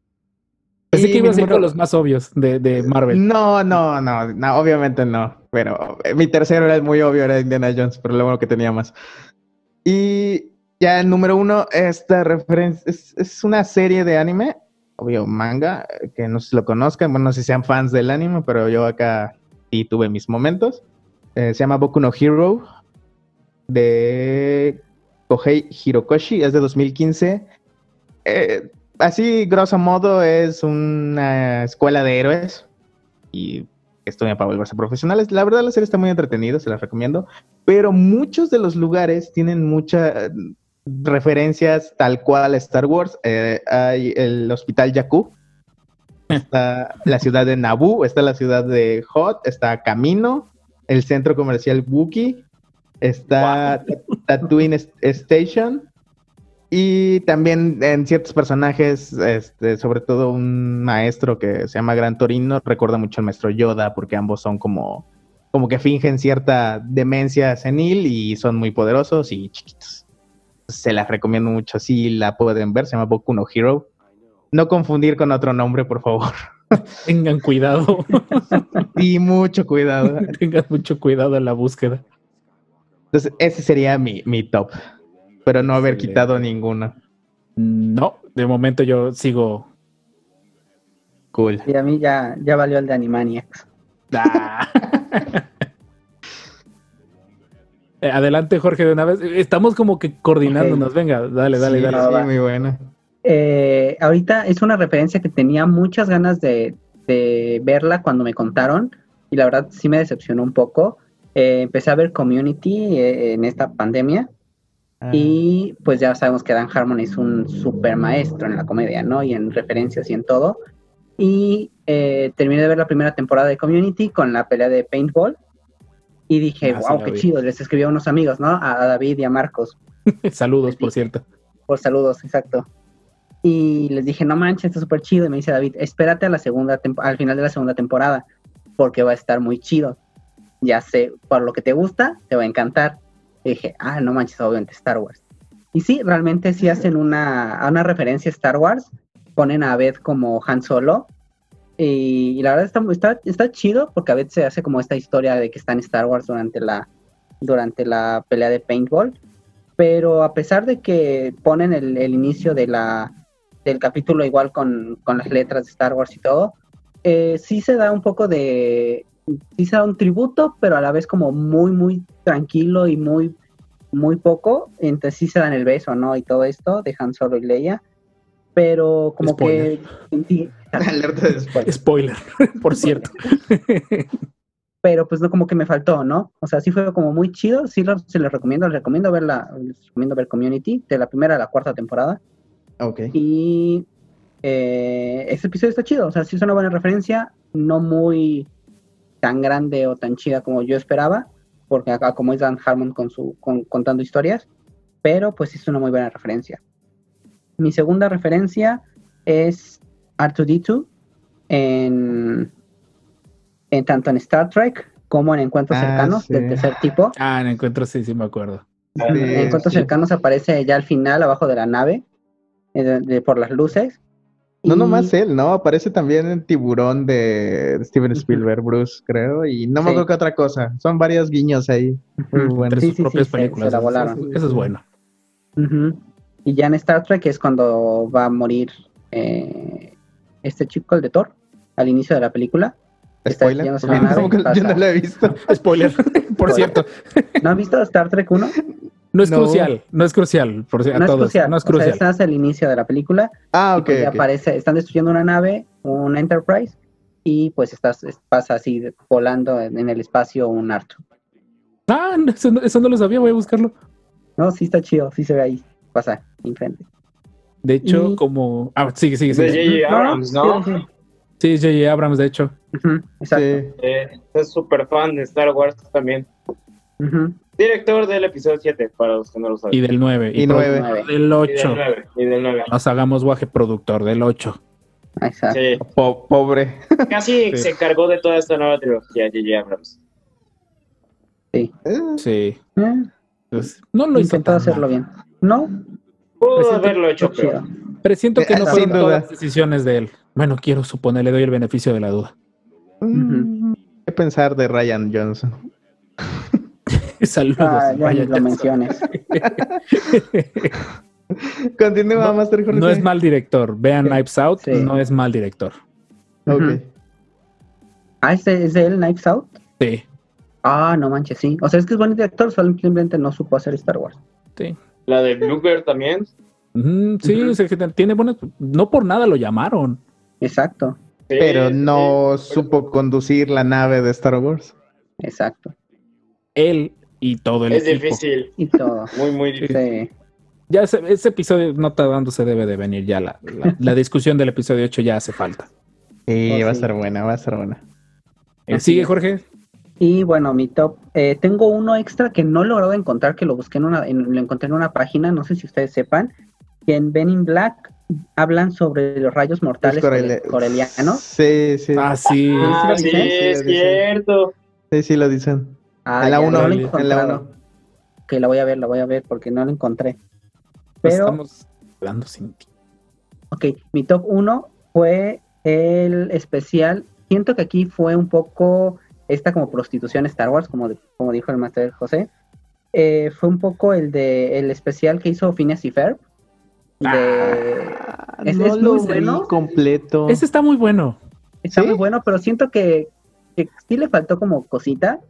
Speaker 4: Pensé que ibas a
Speaker 8: mi
Speaker 4: con los más obvios de, de Marvel.
Speaker 8: No, no, no, no, obviamente no. Pero eh, mi tercero era muy obvio, era Indiana Jones, pero lo bueno que tenía más. Y ya el número uno, esta referencia es, es una serie de anime, obvio manga, eh, que no si lo conozcan, bueno, no sé si sean fans del anime, pero yo acá sí tuve mis momentos. Eh, se llama Boku no Hero de Kohei Hirokoshi, es de 2015. Eh, así, grosso modo, es una escuela de héroes y estudian para volverse profesionales. La verdad, la serie está muy entretenida, se la recomiendo, pero muchos de los lugares tienen muchas referencias tal cual a Star Wars. Eh, hay el Hospital Jakku, está la ciudad de Naboo, está la ciudad de Hot, está Camino, el centro comercial Wookiee, está Tatooine Station. Y también en ciertos personajes, este, sobre todo un maestro que se llama Gran Torino, recuerda mucho al maestro Yoda, porque ambos son como, como que fingen cierta demencia senil y son muy poderosos y chiquitos. Se las recomiendo mucho, si la pueden ver, se llama Boku no Hero. No confundir con otro nombre, por favor.
Speaker 4: Tengan cuidado.
Speaker 8: Y mucho cuidado.
Speaker 4: Tengan mucho cuidado en la búsqueda.
Speaker 8: Entonces, ese sería mi, mi top. Pero no haber
Speaker 4: Excelente.
Speaker 8: quitado ninguno.
Speaker 4: No, de momento yo sigo.
Speaker 8: Cool.
Speaker 7: Y a mí ya, ya valió el de Animaniacs.
Speaker 4: Ah. Eh, Adelante, Jorge, de una vez. Estamos como que coordinándonos. Venga, dale, dale,
Speaker 8: Sí,
Speaker 4: dale.
Speaker 8: sí,
Speaker 7: va.
Speaker 8: muy buena.
Speaker 7: Eh, ahorita es una referencia que tenía muchas ganas de, de verla cuando me contaron y la verdad sí me decepcionó un poco. Eh, empecé a ver Community eh, en esta pandemia
Speaker 8: Ah,
Speaker 7: y pues ya sabemos que Dan Harmon es un super maestro en la comedia, ¿no? Y en referencias y en todo. Y eh, terminé de ver la primera temporada de Community con la pelea de Paintball y dije,
Speaker 4: Ah,
Speaker 7: wow,
Speaker 4: la
Speaker 7: qué
Speaker 4: vi.
Speaker 7: chido. Les escribí a unos amigos, ¿no? A, a David y a Marcos.
Speaker 4: Saludos, por cierto.
Speaker 7: Por saludos, exacto. Y les dije, no manches, está súper chido. Y me dice David, espérate a la segunda al final de la segunda temporada, porque va a estar muy chido. Ya sé, por lo que te gusta, te va a encantar. Y dije, ah, no manches, obviamente Star Wars. Y sí, realmente sí hacen una, una referencia a Star Wars. Ponen a Beth como Han Solo. Y, y la verdad está, está, está chido porque a veces se hace como esta historia de que está en Star Wars durante la, durante la pelea de paintball. Pero a pesar de que ponen el, el inicio de la, del capítulo igual con, con las letras de Star Wars y todo, eh, sí se da un poco de, sí se da un tributo, pero a la vez como muy, muy tranquilo y muy, muy poco. Entonces sí se dan el beso, ¿no? Y todo esto de Han Solo y Leia. Pero como
Speaker 4: Spoiler.
Speaker 7: que
Speaker 8: Alerta de spoiler.
Speaker 4: Spoiler, por cierto.
Speaker 7: pero pues no como que me faltó, ¿no? O sea, sí fue como muy chido, sí lo, se les recomiendo, les recomiendo ver la, les recomiendo ver Community, de la primera a la cuarta temporada.
Speaker 8: Ok.
Speaker 7: Y eh, este episodio está chido, o sea, sí es una buena referencia, no muy tan grande o tan chida como yo esperaba, porque acá como es Dan Harmon con su, con- contando historias, pero pues sí es una muy buena referencia. Mi segunda referencia es R2D2 en, en tanto en Star Trek como en Encuentros
Speaker 8: Ah,
Speaker 7: Cercanos
Speaker 8: sí.
Speaker 7: del tercer tipo.
Speaker 4: Ah, en encuentro sí, sí me acuerdo.
Speaker 8: Sí,
Speaker 7: en Encuentros
Speaker 8: sí.
Speaker 7: Cercanos aparece ya al final, abajo de la nave, eh, de- de- por las luces.
Speaker 8: No
Speaker 7: Y-
Speaker 8: nomás él, ¿no? Aparece también el tiburón de Steven. Spielberg, Bruce, creo, y no me
Speaker 7: Sí.
Speaker 8: acuerdo qué otra cosa. Son varios guiños ahí. Muy buenos.
Speaker 4: Sus
Speaker 7: sí,
Speaker 4: propias
Speaker 7: se-
Speaker 4: películas.
Speaker 7: se la
Speaker 4: Eso-
Speaker 7: volaron.
Speaker 4: Eso, eso es bueno.
Speaker 7: Y ya en Star Trek es cuando va a morir eh, este chico, el de Thor, al inicio de la película. Está
Speaker 8: Spoiler.
Speaker 7: yéndose a la nave,
Speaker 8: Tampoco- yo no lo he visto.
Speaker 4: Spoiler, por cierto.
Speaker 7: ¿No has visto Star Trek 1?
Speaker 4: No es
Speaker 8: No.
Speaker 4: crucial, no es crucial, por si- a
Speaker 7: No es crucial.
Speaker 4: No es
Speaker 7: O sea,
Speaker 4: crucial.
Speaker 7: estás el inicio de la película.
Speaker 8: Ah,
Speaker 7: y
Speaker 8: ok.
Speaker 7: pues ya
Speaker 8: ok.
Speaker 7: aparece, están destruyendo una nave, un Enterprise, y pues estás, es- pasa así volando en, en el espacio un Artu.
Speaker 4: Ah, no, eso, no, eso no lo sabía, voy a buscarlo.
Speaker 7: No, sí está chido, sí se ve ahí. Pasa, enfrente.
Speaker 4: De hecho,
Speaker 7: Y-
Speaker 4: como. Ah, sigue, sigue,
Speaker 5: De
Speaker 4: sigue.
Speaker 5: J.J. Abrams, ¿no?
Speaker 7: Sí, sí.
Speaker 4: Sí, J.J. Abrams, de hecho.
Speaker 7: Exacto.
Speaker 8: Sí.
Speaker 5: Eh, es súper fan de Star Wars también.
Speaker 7: Ujú.
Speaker 5: Director del episodio 7, para los que no lo saben.
Speaker 4: Y del 9.
Speaker 8: Y nueve.
Speaker 4: productor Del
Speaker 5: Y del
Speaker 4: 8.
Speaker 5: 9. Y del 9.
Speaker 4: Nos hagamos guaje productor del 8.
Speaker 7: Exacto.
Speaker 5: Sí.
Speaker 8: Po- pobre.
Speaker 5: Casi
Speaker 4: Sí.
Speaker 5: se encargó de toda esta nueva trilogía, J.J. Abrams.
Speaker 8: Eh,
Speaker 4: Sí.
Speaker 7: Eh,
Speaker 4: Pues, no lo
Speaker 7: intentó
Speaker 4: tan
Speaker 7: hacerlo bien. No,
Speaker 5: Pudo
Speaker 4: Presente-
Speaker 5: haberlo hecho peor.
Speaker 4: Pero siento que no
Speaker 8: Eh,
Speaker 4: fueron
Speaker 8: sin duda.
Speaker 4: todas las decisiones de él. Bueno, quiero suponer, le doy el beneficio de la duda.
Speaker 8: mm, ¿Qué pensar de Ryan Johnson?
Speaker 4: Saludos.
Speaker 7: Ah, ya lo menciones.
Speaker 8: Continúa, Master Jorge.
Speaker 4: No es mal director. Vean
Speaker 7: Sí.
Speaker 4: Knives Out,
Speaker 7: Sí.
Speaker 4: no es mal director.
Speaker 8: Ok.
Speaker 7: Ah, ¿es de, es de él, Knives Out?
Speaker 4: Sí,
Speaker 7: Ah, no manches, sí. O sea, es que es buen director, solo simplemente no supo hacer Star Wars.
Speaker 4: sí.
Speaker 5: La de Bluebird también.
Speaker 4: Sí, sea, que tiene buenas. No por nada lo llamaron.
Speaker 7: Exacto,
Speaker 5: Sí,
Speaker 8: Pero
Speaker 5: sí,
Speaker 8: no
Speaker 5: sí.
Speaker 8: supo conducir la nave de Star Wars.
Speaker 7: exacto.
Speaker 4: Él y todo el
Speaker 5: Es
Speaker 4: equipo.
Speaker 5: difícil.
Speaker 7: Y todo.
Speaker 5: Muy, muy difícil.
Speaker 7: Sí.
Speaker 4: Ya ese, ese episodio no tardando se debe de venir ya. La, la- la discusión del episodio 8 ya hace falta.
Speaker 8: Sí,
Speaker 7: Oh,
Speaker 8: va a ser buena, va a ser buena.
Speaker 4: Eh, ¿Sigue,
Speaker 7: es.
Speaker 4: Jorge?
Speaker 7: Y bueno, mi top. eh, tengo uno extra que no he logrado encontrar, que lo busqué en una, en- lo encontré en una página, no sé si ustedes sepan, que en Ben in Black hablan sobre los rayos mortales corel- corelianos.
Speaker 8: Sí, sí.
Speaker 4: Ah, sí.
Speaker 5: Ah,
Speaker 7: ¿Sí
Speaker 5: sí,
Speaker 7: lo dicen?
Speaker 5: es
Speaker 8: Sí,
Speaker 5: cierto.
Speaker 8: Sí, sí, lo dicen.
Speaker 7: Ah,
Speaker 8: en la
Speaker 7: ya,
Speaker 8: 1,
Speaker 7: no lo he
Speaker 8: en la
Speaker 7: encontrado.
Speaker 8: 1.
Speaker 7: Que la voy a ver, la voy a ver porque no lo encontré.
Speaker 4: Pues
Speaker 7: Pero,
Speaker 4: Estamos hablando sin ti.
Speaker 7: ok, mi top 1 fue el especial. Siento que aquí fue un poco esta como prostitución Star Wars, como, de- como dijo el Master José. Eh, fue un poco el de el especial que hizo Phineas y Ferb. De, Es-
Speaker 8: no
Speaker 7: es
Speaker 8: lo
Speaker 7: bueno.
Speaker 8: completo.
Speaker 4: Ese está muy bueno.
Speaker 7: Está
Speaker 8: ¿Sí?
Speaker 7: muy bueno, pero siento que, que sí le faltó como cosita.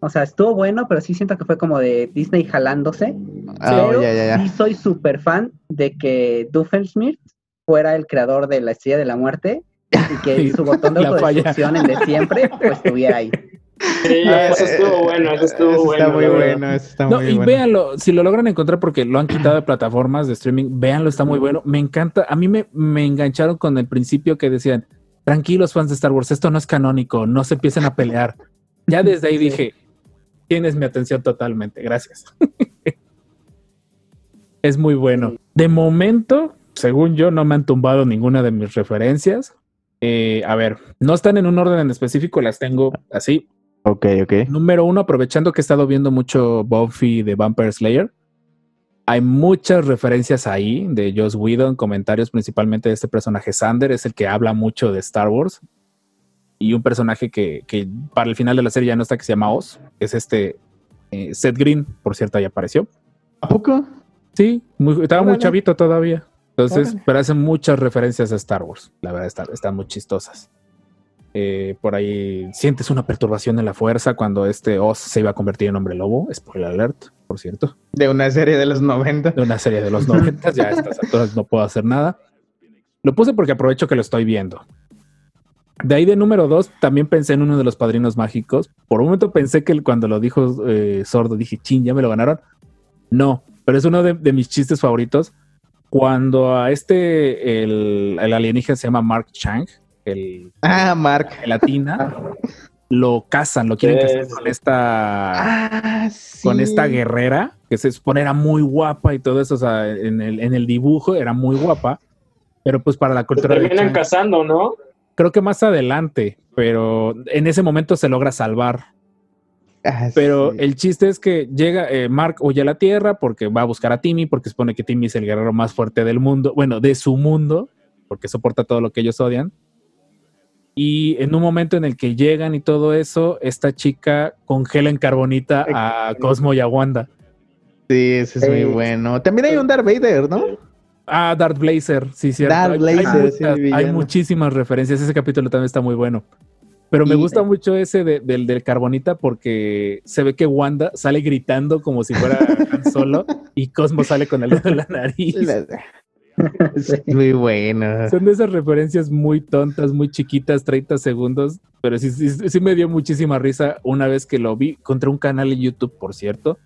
Speaker 7: O sea, estuvo bueno, pero sí siento que fue como de Disney jalándose.
Speaker 8: Ah,
Speaker 7: pero
Speaker 8: ya, ya, ya.
Speaker 7: sí soy súper fan de que Doofenshmirtz fuera el creador de la estrella de la muerte y que su botón de autodestrucción en de siempre pues estuviera ahí.
Speaker 5: Sí,
Speaker 8: Ah,
Speaker 5: eso
Speaker 8: eh,
Speaker 5: estuvo bueno, eso estuvo
Speaker 8: Eso
Speaker 5: bueno.
Speaker 8: Está muy bueno, eso está
Speaker 4: No,
Speaker 8: muy
Speaker 4: y
Speaker 8: bueno.
Speaker 4: véanlo, si lo logran encontrar porque lo han quitado de plataformas de streaming, véanlo, está muy bueno. Me encanta, a mí me, me engancharon con el principio que decían, tranquilos fans de Star Wars, esto no es canónico, no se empiecen a pelear. Ya desde ahí
Speaker 7: Sí.
Speaker 4: dije, tienes mi atención totalmente, gracias. es muy bueno. De momento, según yo, no me han tumbado ninguna de mis referencias. Eh, a ver, no están en un orden en específico, las tengo así.
Speaker 8: Ok, ok.
Speaker 4: Número uno, aprovechando que he estado viendo mucho Buffy de Vampire Slayer, hay muchas referencias ahí de Joss Whedon, comentarios principalmente de este personaje Sander, es el que habla mucho de Star Wars. Y un personaje que, que para el final de la serie ya no está, que se llama Oz, es este eh, Seth Green, por cierto, ya apareció.
Speaker 8: ¿A poco?
Speaker 4: Sí, muy- estaba muy chavito todavía. Entonces,
Speaker 8: Órale.
Speaker 4: pero hacen muchas referencias a Star Wars. La verdad, están, están muy chistosas. Eh, por ahí sientes una perturbación en la fuerza cuando este Oz se iba a convertir en hombre lobo. Spoiler alert, por cierto.
Speaker 8: De una serie de los 90.
Speaker 4: De una serie de los 90. ya a estas alturas no puedo hacer nada. Lo puse porque aprovecho que lo estoy viendo. De ahí de número dos, también pensé en uno de los padrinos mágicos. Por un momento pensé que cuando lo dijo eh, Sordo, dije, chin, ya me lo ganaron. No, pero es uno de, de mis chistes favoritos. Cuando a este, el, el alienígena se llama Mark Chang, el
Speaker 8: Ah, Mark.
Speaker 4: gelatina, lo cazan, lo quieren
Speaker 5: sí.
Speaker 4: con esta
Speaker 8: Ah, sí.
Speaker 4: con esta guerrera, que se supone era muy guapa y todo eso, o sea, en el, en el dibujo era muy guapa, pero pues para la
Speaker 5: Se
Speaker 4: cultura de
Speaker 5: terminan
Speaker 4: Chang,
Speaker 5: casando, ¿no?
Speaker 4: creo que más adelante, pero en ese momento se logra salvar.
Speaker 8: Ah,
Speaker 4: Pero
Speaker 8: sí.
Speaker 4: el chiste es que llega, eh, Mark huye a la Tierra porque va a buscar a Timmy, porque supone que Timmy es el guerrero más fuerte del mundo, bueno, de su mundo, porque soporta todo lo que ellos odian. Y en un momento en el que llegan y todo eso, esta chica congela en carbonita a Cosmo y a Wanda.
Speaker 8: Sí, ese es muy bueno. También hay un Darth Vader, ¿no?
Speaker 4: Ah, Darth Blazer, sí, cierto.
Speaker 8: Darth
Speaker 4: Hay-
Speaker 8: Blazer,
Speaker 4: hay,
Speaker 8: sí,
Speaker 4: muchas-
Speaker 8: el
Speaker 4: hay
Speaker 8: villano.
Speaker 4: muchísimas referencias. Ese capítulo también está muy bueno. Pero me
Speaker 8: Y-
Speaker 4: gusta mucho ese de- del, del Carbonita porque se ve que Wanda sale gritando como si fuera Han Solo y Cosmo sale con el dedo en la nariz.
Speaker 7: Sí.
Speaker 8: Muy bueno.
Speaker 4: Son de esas referencias muy tontas, muy chiquitas, 30 segundos, pero sí, sí, sí me dio muchísima risa una vez que lo vi contra un canal en YouTube, por cierto,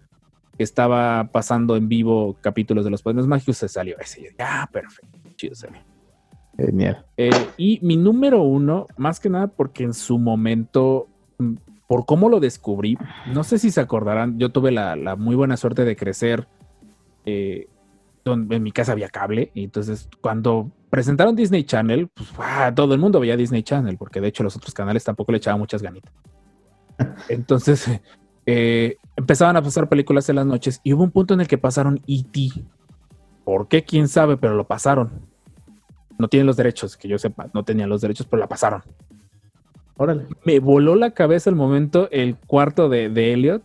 Speaker 4: que estaba pasando en vivo capítulos de los Padres Mágicos, se salió ese. Y yo dije, ah, perfecto, chido se ve.
Speaker 8: Genial.
Speaker 4: Eh, y mi número uno, más que nada porque en su momento, mm, por cómo lo descubrí, no sé si se acordarán, yo tuve la, la muy buena suerte de crecer. eh, donde en mi casa había cable, y entonces cuando presentaron Disney Channel, pues todo el mundo veía Disney Channel, porque de hecho los otros canales tampoco le echaban muchas ganitas. Entonces eh, empezaban a pasar películas en las noches y hubo un punto en el que pasaron E.T. ¿Por qué? ¿Quién sabe? Pero lo pasaron. No tienen los derechos, que yo sepa, no tenían los derechos, pero la pasaron.
Speaker 8: Órale.
Speaker 4: Me voló la cabeza el momento, el cuarto de, de Elliot,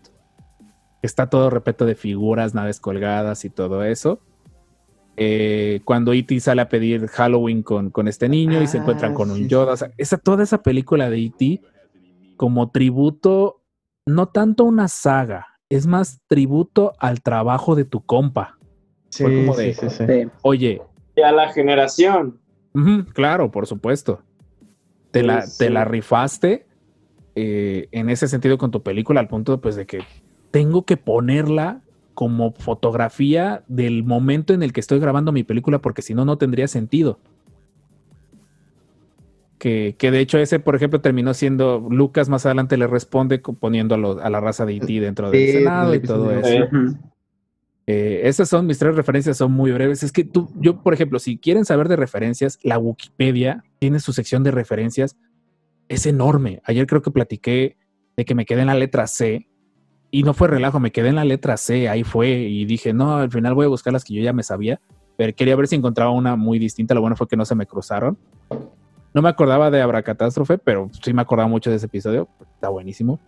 Speaker 4: que está todo repleto de figuras, naves colgadas y todo eso. Eh, cuando E.T. sale a pedir Halloween con, con este niño y se
Speaker 8: Ah,
Speaker 4: encuentran con un Yoda. O sea, esa, toda esa película de E.T. como tributo, no tanto una saga, es más tributo al trabajo de tu compa.
Speaker 8: Sí,
Speaker 4: Fue como de-
Speaker 8: sí, sí, sí.
Speaker 7: Sí.
Speaker 4: Oye,
Speaker 5: Y a la generación.
Speaker 4: Claro, por supuesto. Te, la,
Speaker 5: Sí,
Speaker 4: te la rifaste eh, en ese sentido con tu película, al punto pues, de que tengo que ponerla como fotografía del momento en el que estoy grabando mi película, porque si no, no tendría sentido. Que, que de hecho ese, por ejemplo, terminó siendo Lucas más adelante le responde poniendo a, los- a la raza de E.T. dentro del
Speaker 8: Sí,
Speaker 4: Senado y todo eso.
Speaker 5: Eh,
Speaker 7: Ujú.
Speaker 4: Eh, esas son mis tres referencias, son muy breves. Es que tú, yo, por ejemplo, si quieren saber de referencias, la Wikipedia tiene su sección de referencias, es enorme. Ayer creo que platiqué de que me quedé en la letra C y no fue relajo, me quedé en la letra C, ahí fue y dije, no, al final voy a buscar las que yo ya me sabía, pero quería ver si encontraba una muy distinta. Lo bueno fue que no se me cruzaron. No me acordaba de Abracatástrofe, pero sí me acordaba mucho de ese episodio, está buenísimo.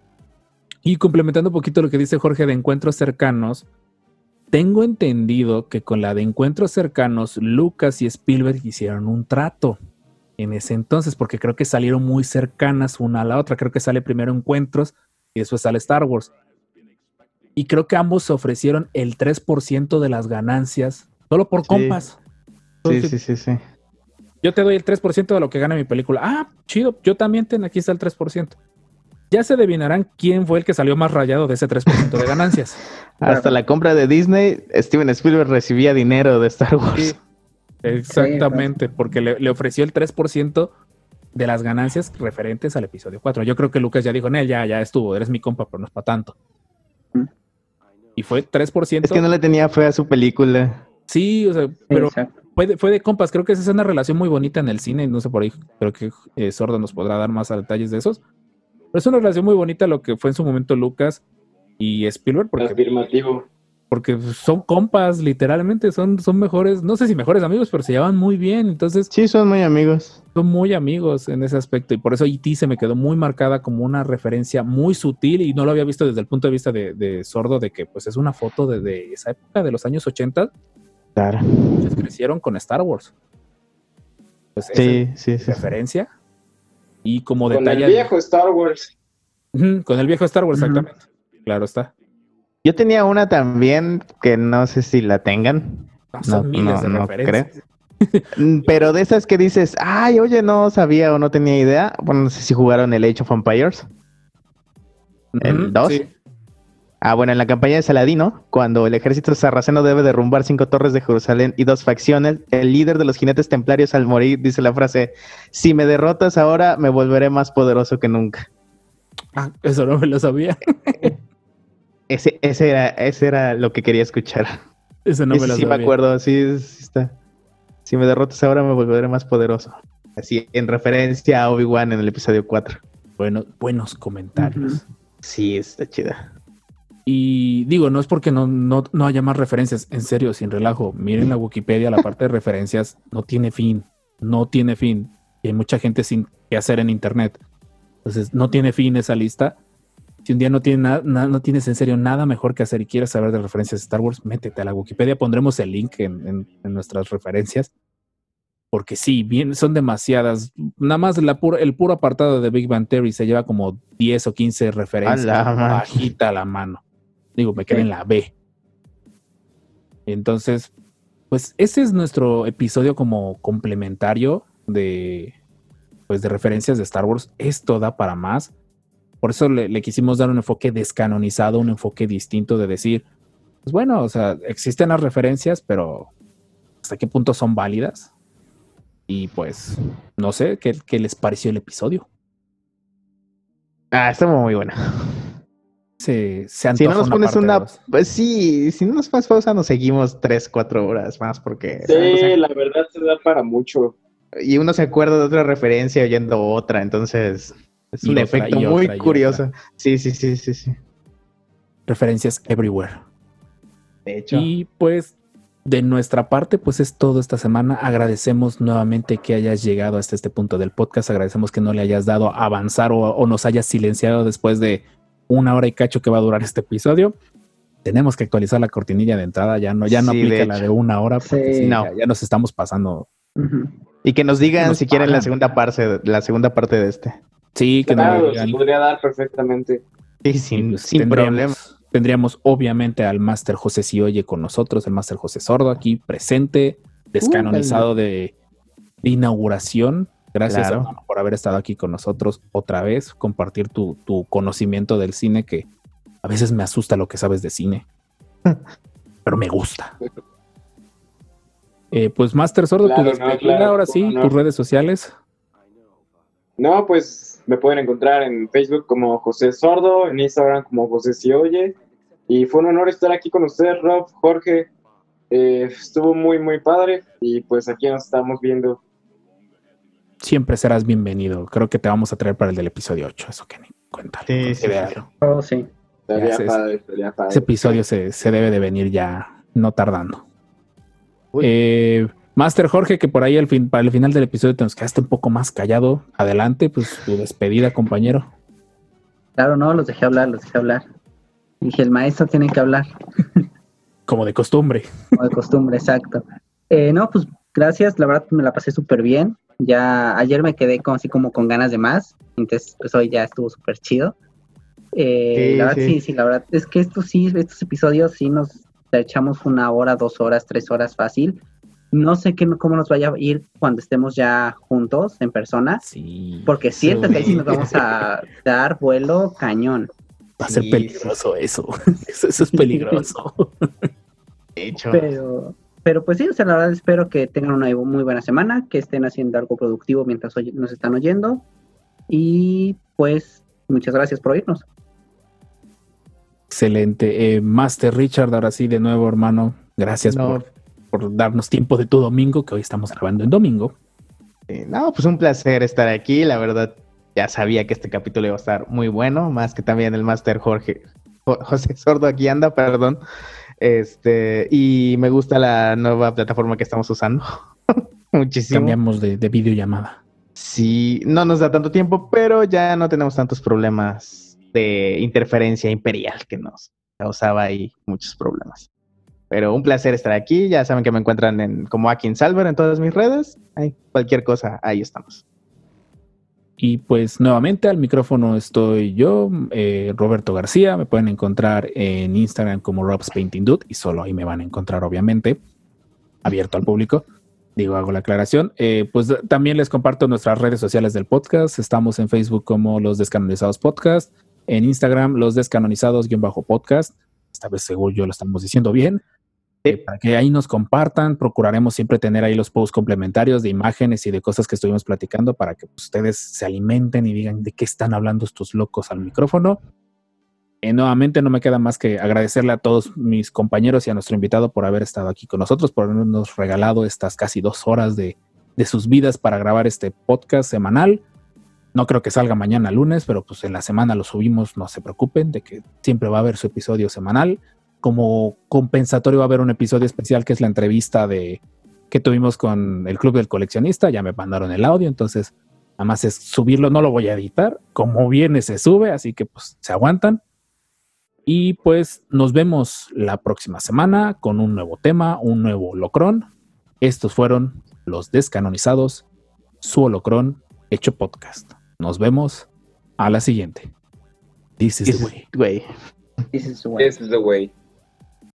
Speaker 4: Y complementando un poquito lo que dice Jorge de encuentros cercanos, tengo entendido que con la de encuentros cercanos, Lucas y Spielberg hicieron un trato en ese entonces, porque creo que salieron muy cercanas una a la otra. Creo que sale primero Encuentros y después sale Star Wars. Y creo que ambos se ofrecieron el 3% de las ganancias, solo por
Speaker 8: Sí.
Speaker 4: compas.
Speaker 8: Sí, sí, sí, sí.
Speaker 4: Yo te doy el 3% de lo que gana mi película. Ah, chido, yo también ten, aquí está el 3%. Ya se adivinarán quién fue el que salió más rayado de ese 3% de ganancias.
Speaker 8: Hasta la compra de Disney, Steven Spielberg recibía dinero de Star Wars.
Speaker 4: Sí, exactamente, porque le, le ofreció el 3% de las ganancias referentes al episodio 4. Yo creo que Lucas ya dijo, Nel, ya, ya estuvo, eres mi compa, pero no es para tanto.
Speaker 7: Mm.
Speaker 4: Y fue 3%.
Speaker 8: Es que no le tenía fe a su película.
Speaker 4: Sí, o sea, pero fue de, fue de compas. Creo que esa es una relación muy bonita en el cine. No sé por ahí, creo que eh, Sordo nos podrá dar más detalles de esos. Pero es una relación muy bonita lo que fue en su momento Lucas y Spielberg, porque
Speaker 5: afirmativo.
Speaker 4: porque son compas, literalmente, son, son mejores, no sé si mejores amigos, pero se llevan muy bien, entonces
Speaker 8: Sí, son muy amigos.
Speaker 4: son muy amigos en ese aspecto, y por eso E.T. se me quedó muy marcada como una referencia muy sutil, y no lo había visto desde el punto de vista de, de sordo, de que pues es una foto de, de esa época, de los años 80,
Speaker 8: Claro.
Speaker 4: muchos crecieron con Star Wars. Pues esa
Speaker 8: Sí, sí,
Speaker 4: es
Speaker 8: sí.
Speaker 4: referencia, y como
Speaker 5: Con
Speaker 4: detalle...
Speaker 5: el viejo Star Wars.
Speaker 4: Con el viejo Star Wars, exactamente. Claro está.
Speaker 8: Yo tenía una también que no sé si la tengan,
Speaker 4: No, son
Speaker 8: No,
Speaker 4: miles
Speaker 8: no,
Speaker 4: de
Speaker 8: no
Speaker 4: referencias.
Speaker 8: Mm, pero de esas que dices, ay, oye, no sabía o no tenía idea. Bueno, no sé si jugaron el Age of Empires. ¿El
Speaker 4: Ujú,
Speaker 8: dos?
Speaker 4: sí.
Speaker 8: Ah, bueno, en la campaña de Saladino, cuando el ejército sarraceno debe derrumbar cinco torres de Jerusalén y dos facciones, el líder de los jinetes templarios al morir dice la frase, si me derrotas ahora, me volveré más poderoso que nunca.
Speaker 4: Ah, eso no me lo sabía.
Speaker 8: Ese, ese, era, ese era lo que quería escuchar.
Speaker 4: Eso no
Speaker 8: Ese
Speaker 4: me lo
Speaker 8: sí
Speaker 4: sabía.
Speaker 8: me acuerdo, sí, sí está. Si me derrotas ahora, me volveré más poderoso. Así, en referencia a Obi-Wan en el episodio 4.
Speaker 4: Bueno, buenos comentarios.
Speaker 8: Sí, está chida.
Speaker 4: Y digo, no es porque no, no, no haya más referencias, en serio, sin relajo. Miren la Wikipedia, la parte de referencias no tiene fin, no tiene fin. Y hay mucha gente sin qué hacer en Internet. Entonces, no tiene fin esa lista. Si un día no, tiene na- na- no tienes en serio nada mejor que hacer y quieres saber de referencias de Star Wars, métete a la Wikipedia. Pondremos el link en, en- en nuestras referencias. Porque sí, bien, son demasiadas. Nada más la pura- el puro apartado de Big Bang Theory se lleva como 10 o 15 referencias.
Speaker 8: A la
Speaker 4: bajita la mano. Digo, me quedé en la B. Entonces, Pues ese es nuestro episodio como complementario de, pues, de referencias de Star Wars. Esto da para más. Por eso le, le quisimos dar un enfoque descanonizado, un enfoque distinto de decir, pues bueno, o sea, existen las referencias, pero ¿hasta qué punto son válidas? Y pues, no sé, ¿qué, qué les pareció el episodio?
Speaker 8: Ah, estuvo muy buena.
Speaker 4: Se, se
Speaker 8: Si no nos pones
Speaker 4: parte
Speaker 8: una,
Speaker 4: dos.
Speaker 8: pues sí, si no nos pones pausa, nos seguimos tres, cuatro horas más porque o
Speaker 5: Sí,
Speaker 8: sea,
Speaker 5: la verdad se da para mucho.
Speaker 8: y uno se acuerda de otra referencia oyendo otra, entonces es
Speaker 4: Y
Speaker 8: un
Speaker 4: otra,
Speaker 8: efecto muy curioso. Sí, sí, sí, sí, sí.
Speaker 4: Referencias everywhere.
Speaker 8: De hecho,
Speaker 4: Y pues de nuestra parte, pues es todo esta semana. Agradecemos nuevamente que hayas llegado hasta este punto del podcast. Agradecemos que no le hayas dado a avanzar o, o nos hayas silenciado después de una hora y cacho que va a durar este episodio. Tenemos que actualizar la cortinilla de entrada. Ya no, ya no
Speaker 8: Sí,
Speaker 4: aplica
Speaker 8: de
Speaker 4: la de una hora. Porque
Speaker 7: Sí.
Speaker 4: sí,
Speaker 8: No.
Speaker 4: ya, ya nos estamos pasando.
Speaker 8: Y que nos digan
Speaker 4: nos
Speaker 8: si quieren la segunda parte, la segunda parte de este.
Speaker 4: Sí, que
Speaker 5: Claro,
Speaker 4: lo
Speaker 5: se
Speaker 4: digan.
Speaker 5: podría dar perfectamente.
Speaker 8: Sí,
Speaker 4: Y,
Speaker 8: sin,
Speaker 4: pues,
Speaker 8: sin problema.
Speaker 4: Tendríamos obviamente al Máster José Sioye con nosotros, el Máster José Sordo aquí presente, descanonizado de, de inauguración. Gracias
Speaker 8: Claro.
Speaker 4: por haber estado aquí con nosotros otra vez, compartir tu, tu conocimiento del cine que a veces me asusta lo que sabes de cine, pero me gusta. Eh, pues Máster Sordo,
Speaker 5: Claro,
Speaker 4: tu
Speaker 5: no,
Speaker 4: despedida,
Speaker 5: claro,
Speaker 4: ahora sí,
Speaker 5: no.
Speaker 4: tus redes sociales.
Speaker 5: No, pues me pueden encontrar en Facebook como José Sordo, en Instagram como José Si Oye. Y fue un honor estar aquí con ustedes, Rob, Jorge. Eh, estuvo muy, muy padre. Y pues aquí nos estamos viendo.
Speaker 4: Siempre serás bienvenido. Creo que te vamos a traer para el del episodio 8, eso que ni cuenta.
Speaker 8: Sí, sí.
Speaker 7: Oh, sí.
Speaker 5: Padre, padre.
Speaker 4: Ese episodio se, se debe de venir ya no tardando. Eh, Master Jorge, que por ahí al fin, para el final del episodio te nos quedaste un poco más callado. Adelante, pues tu despedida, compañero.
Speaker 7: Claro, no, los dejé hablar, los dejé hablar. Dije, el maestro tiene que hablar,
Speaker 4: Como de costumbre.
Speaker 7: como de costumbre, exacto. Eh, no, pues gracias, la verdad me la pasé súper bien. Ya ayer me quedé como, así como con ganas de más, entonces pues hoy ya estuvo súper chido. Eh,
Speaker 8: Sí,
Speaker 7: la verdad,
Speaker 8: sí.
Speaker 7: sí. sí, la verdad es que estos sí, estos episodios sí nos echamos una hora, dos horas, tres horas fácil. No sé qué, cómo nos vaya a ir cuando estemos ya juntos en persona,
Speaker 4: Sí.
Speaker 7: porque siento que ahí sí
Speaker 8: Sí.
Speaker 7: nos vamos a dar vuelo cañón.
Speaker 4: Va a ser
Speaker 8: Sí,
Speaker 4: peligroso eso. eso. eso es peligroso.
Speaker 8: De hecho,
Speaker 7: Pero, pero pues sí, o sea, la verdad espero que tengan una muy buena semana, que estén haciendo algo productivo mientras nos están oyendo. Y pues muchas gracias por oírnos.
Speaker 4: Excelente. Eh, Master Richard, ahora sí, de nuevo, hermano. Gracias
Speaker 8: No.
Speaker 4: por, por darnos tiempo de tu domingo, que hoy estamos grabando en domingo.
Speaker 8: Sí, No, pues un placer estar aquí. La verdad, ya sabía que este capítulo iba a estar muy bueno, más que también el Master Jorge, Jo- José Sordo aquí anda, perdón. Este, y me gusta la nueva plataforma que estamos usando. Muchísimo.
Speaker 4: Cambiamos de, de videollamada.
Speaker 8: Sí, no nos da tanto tiempo, pero ya no tenemos tantos problemas de interferencia imperial que nos causaba ahí muchos problemas. Pero un placer estar aquí. Ya saben que me encuentran en, como Akin Salver en todas mis redes. Ay, cualquier cosa, ahí estamos.
Speaker 4: Y pues nuevamente al micrófono estoy yo, eh, Roberto García. Me pueden encontrar en Instagram como Rob's Painting Dude y solo ahí me van a encontrar, obviamente, abierto al público. Digo, hago la aclaración. Eh, pues también les comparto nuestras redes sociales del podcast. Estamos en Facebook como Los Descanonizados Podcast, en Instagram Los Descanonizados-podcast. Esta vez, según yo, lo estamos diciendo bien. Para que ahí nos compartan, procuraremos siempre tener ahí los posts complementarios de imágenes y de cosas que estuvimos platicando para que pues, ustedes se alimenten y digan de qué están hablando estos locos al micrófono. Eh, nuevamente no me queda más que agradecerle a todos mis compañeros y a nuestro invitado por haber estado aquí con nosotros, por habernos regalado estas casi dos horas de, de sus vidas para grabar este podcast semanal. No creo que salga mañana lunes, pero pues en la semana lo subimos, no se preocupen de que siempre va a haber su episodio semanal como compensatorio va a haber un episodio especial que es la entrevista de que tuvimos con el Club del Coleccionista. Ya me mandaron el audio, entonces nada más es subirlo, no lo voy a editar. Como viene se sube, así que pues se aguantan. Y pues nos vemos la próxima semana con un nuevo tema, un nuevo holocrón. Estos fueron los descanonizados, su holocrón hecho podcast. Nos vemos a la siguiente. This is the way.
Speaker 8: Güey.
Speaker 7: This is the way.
Speaker 5: This is the way.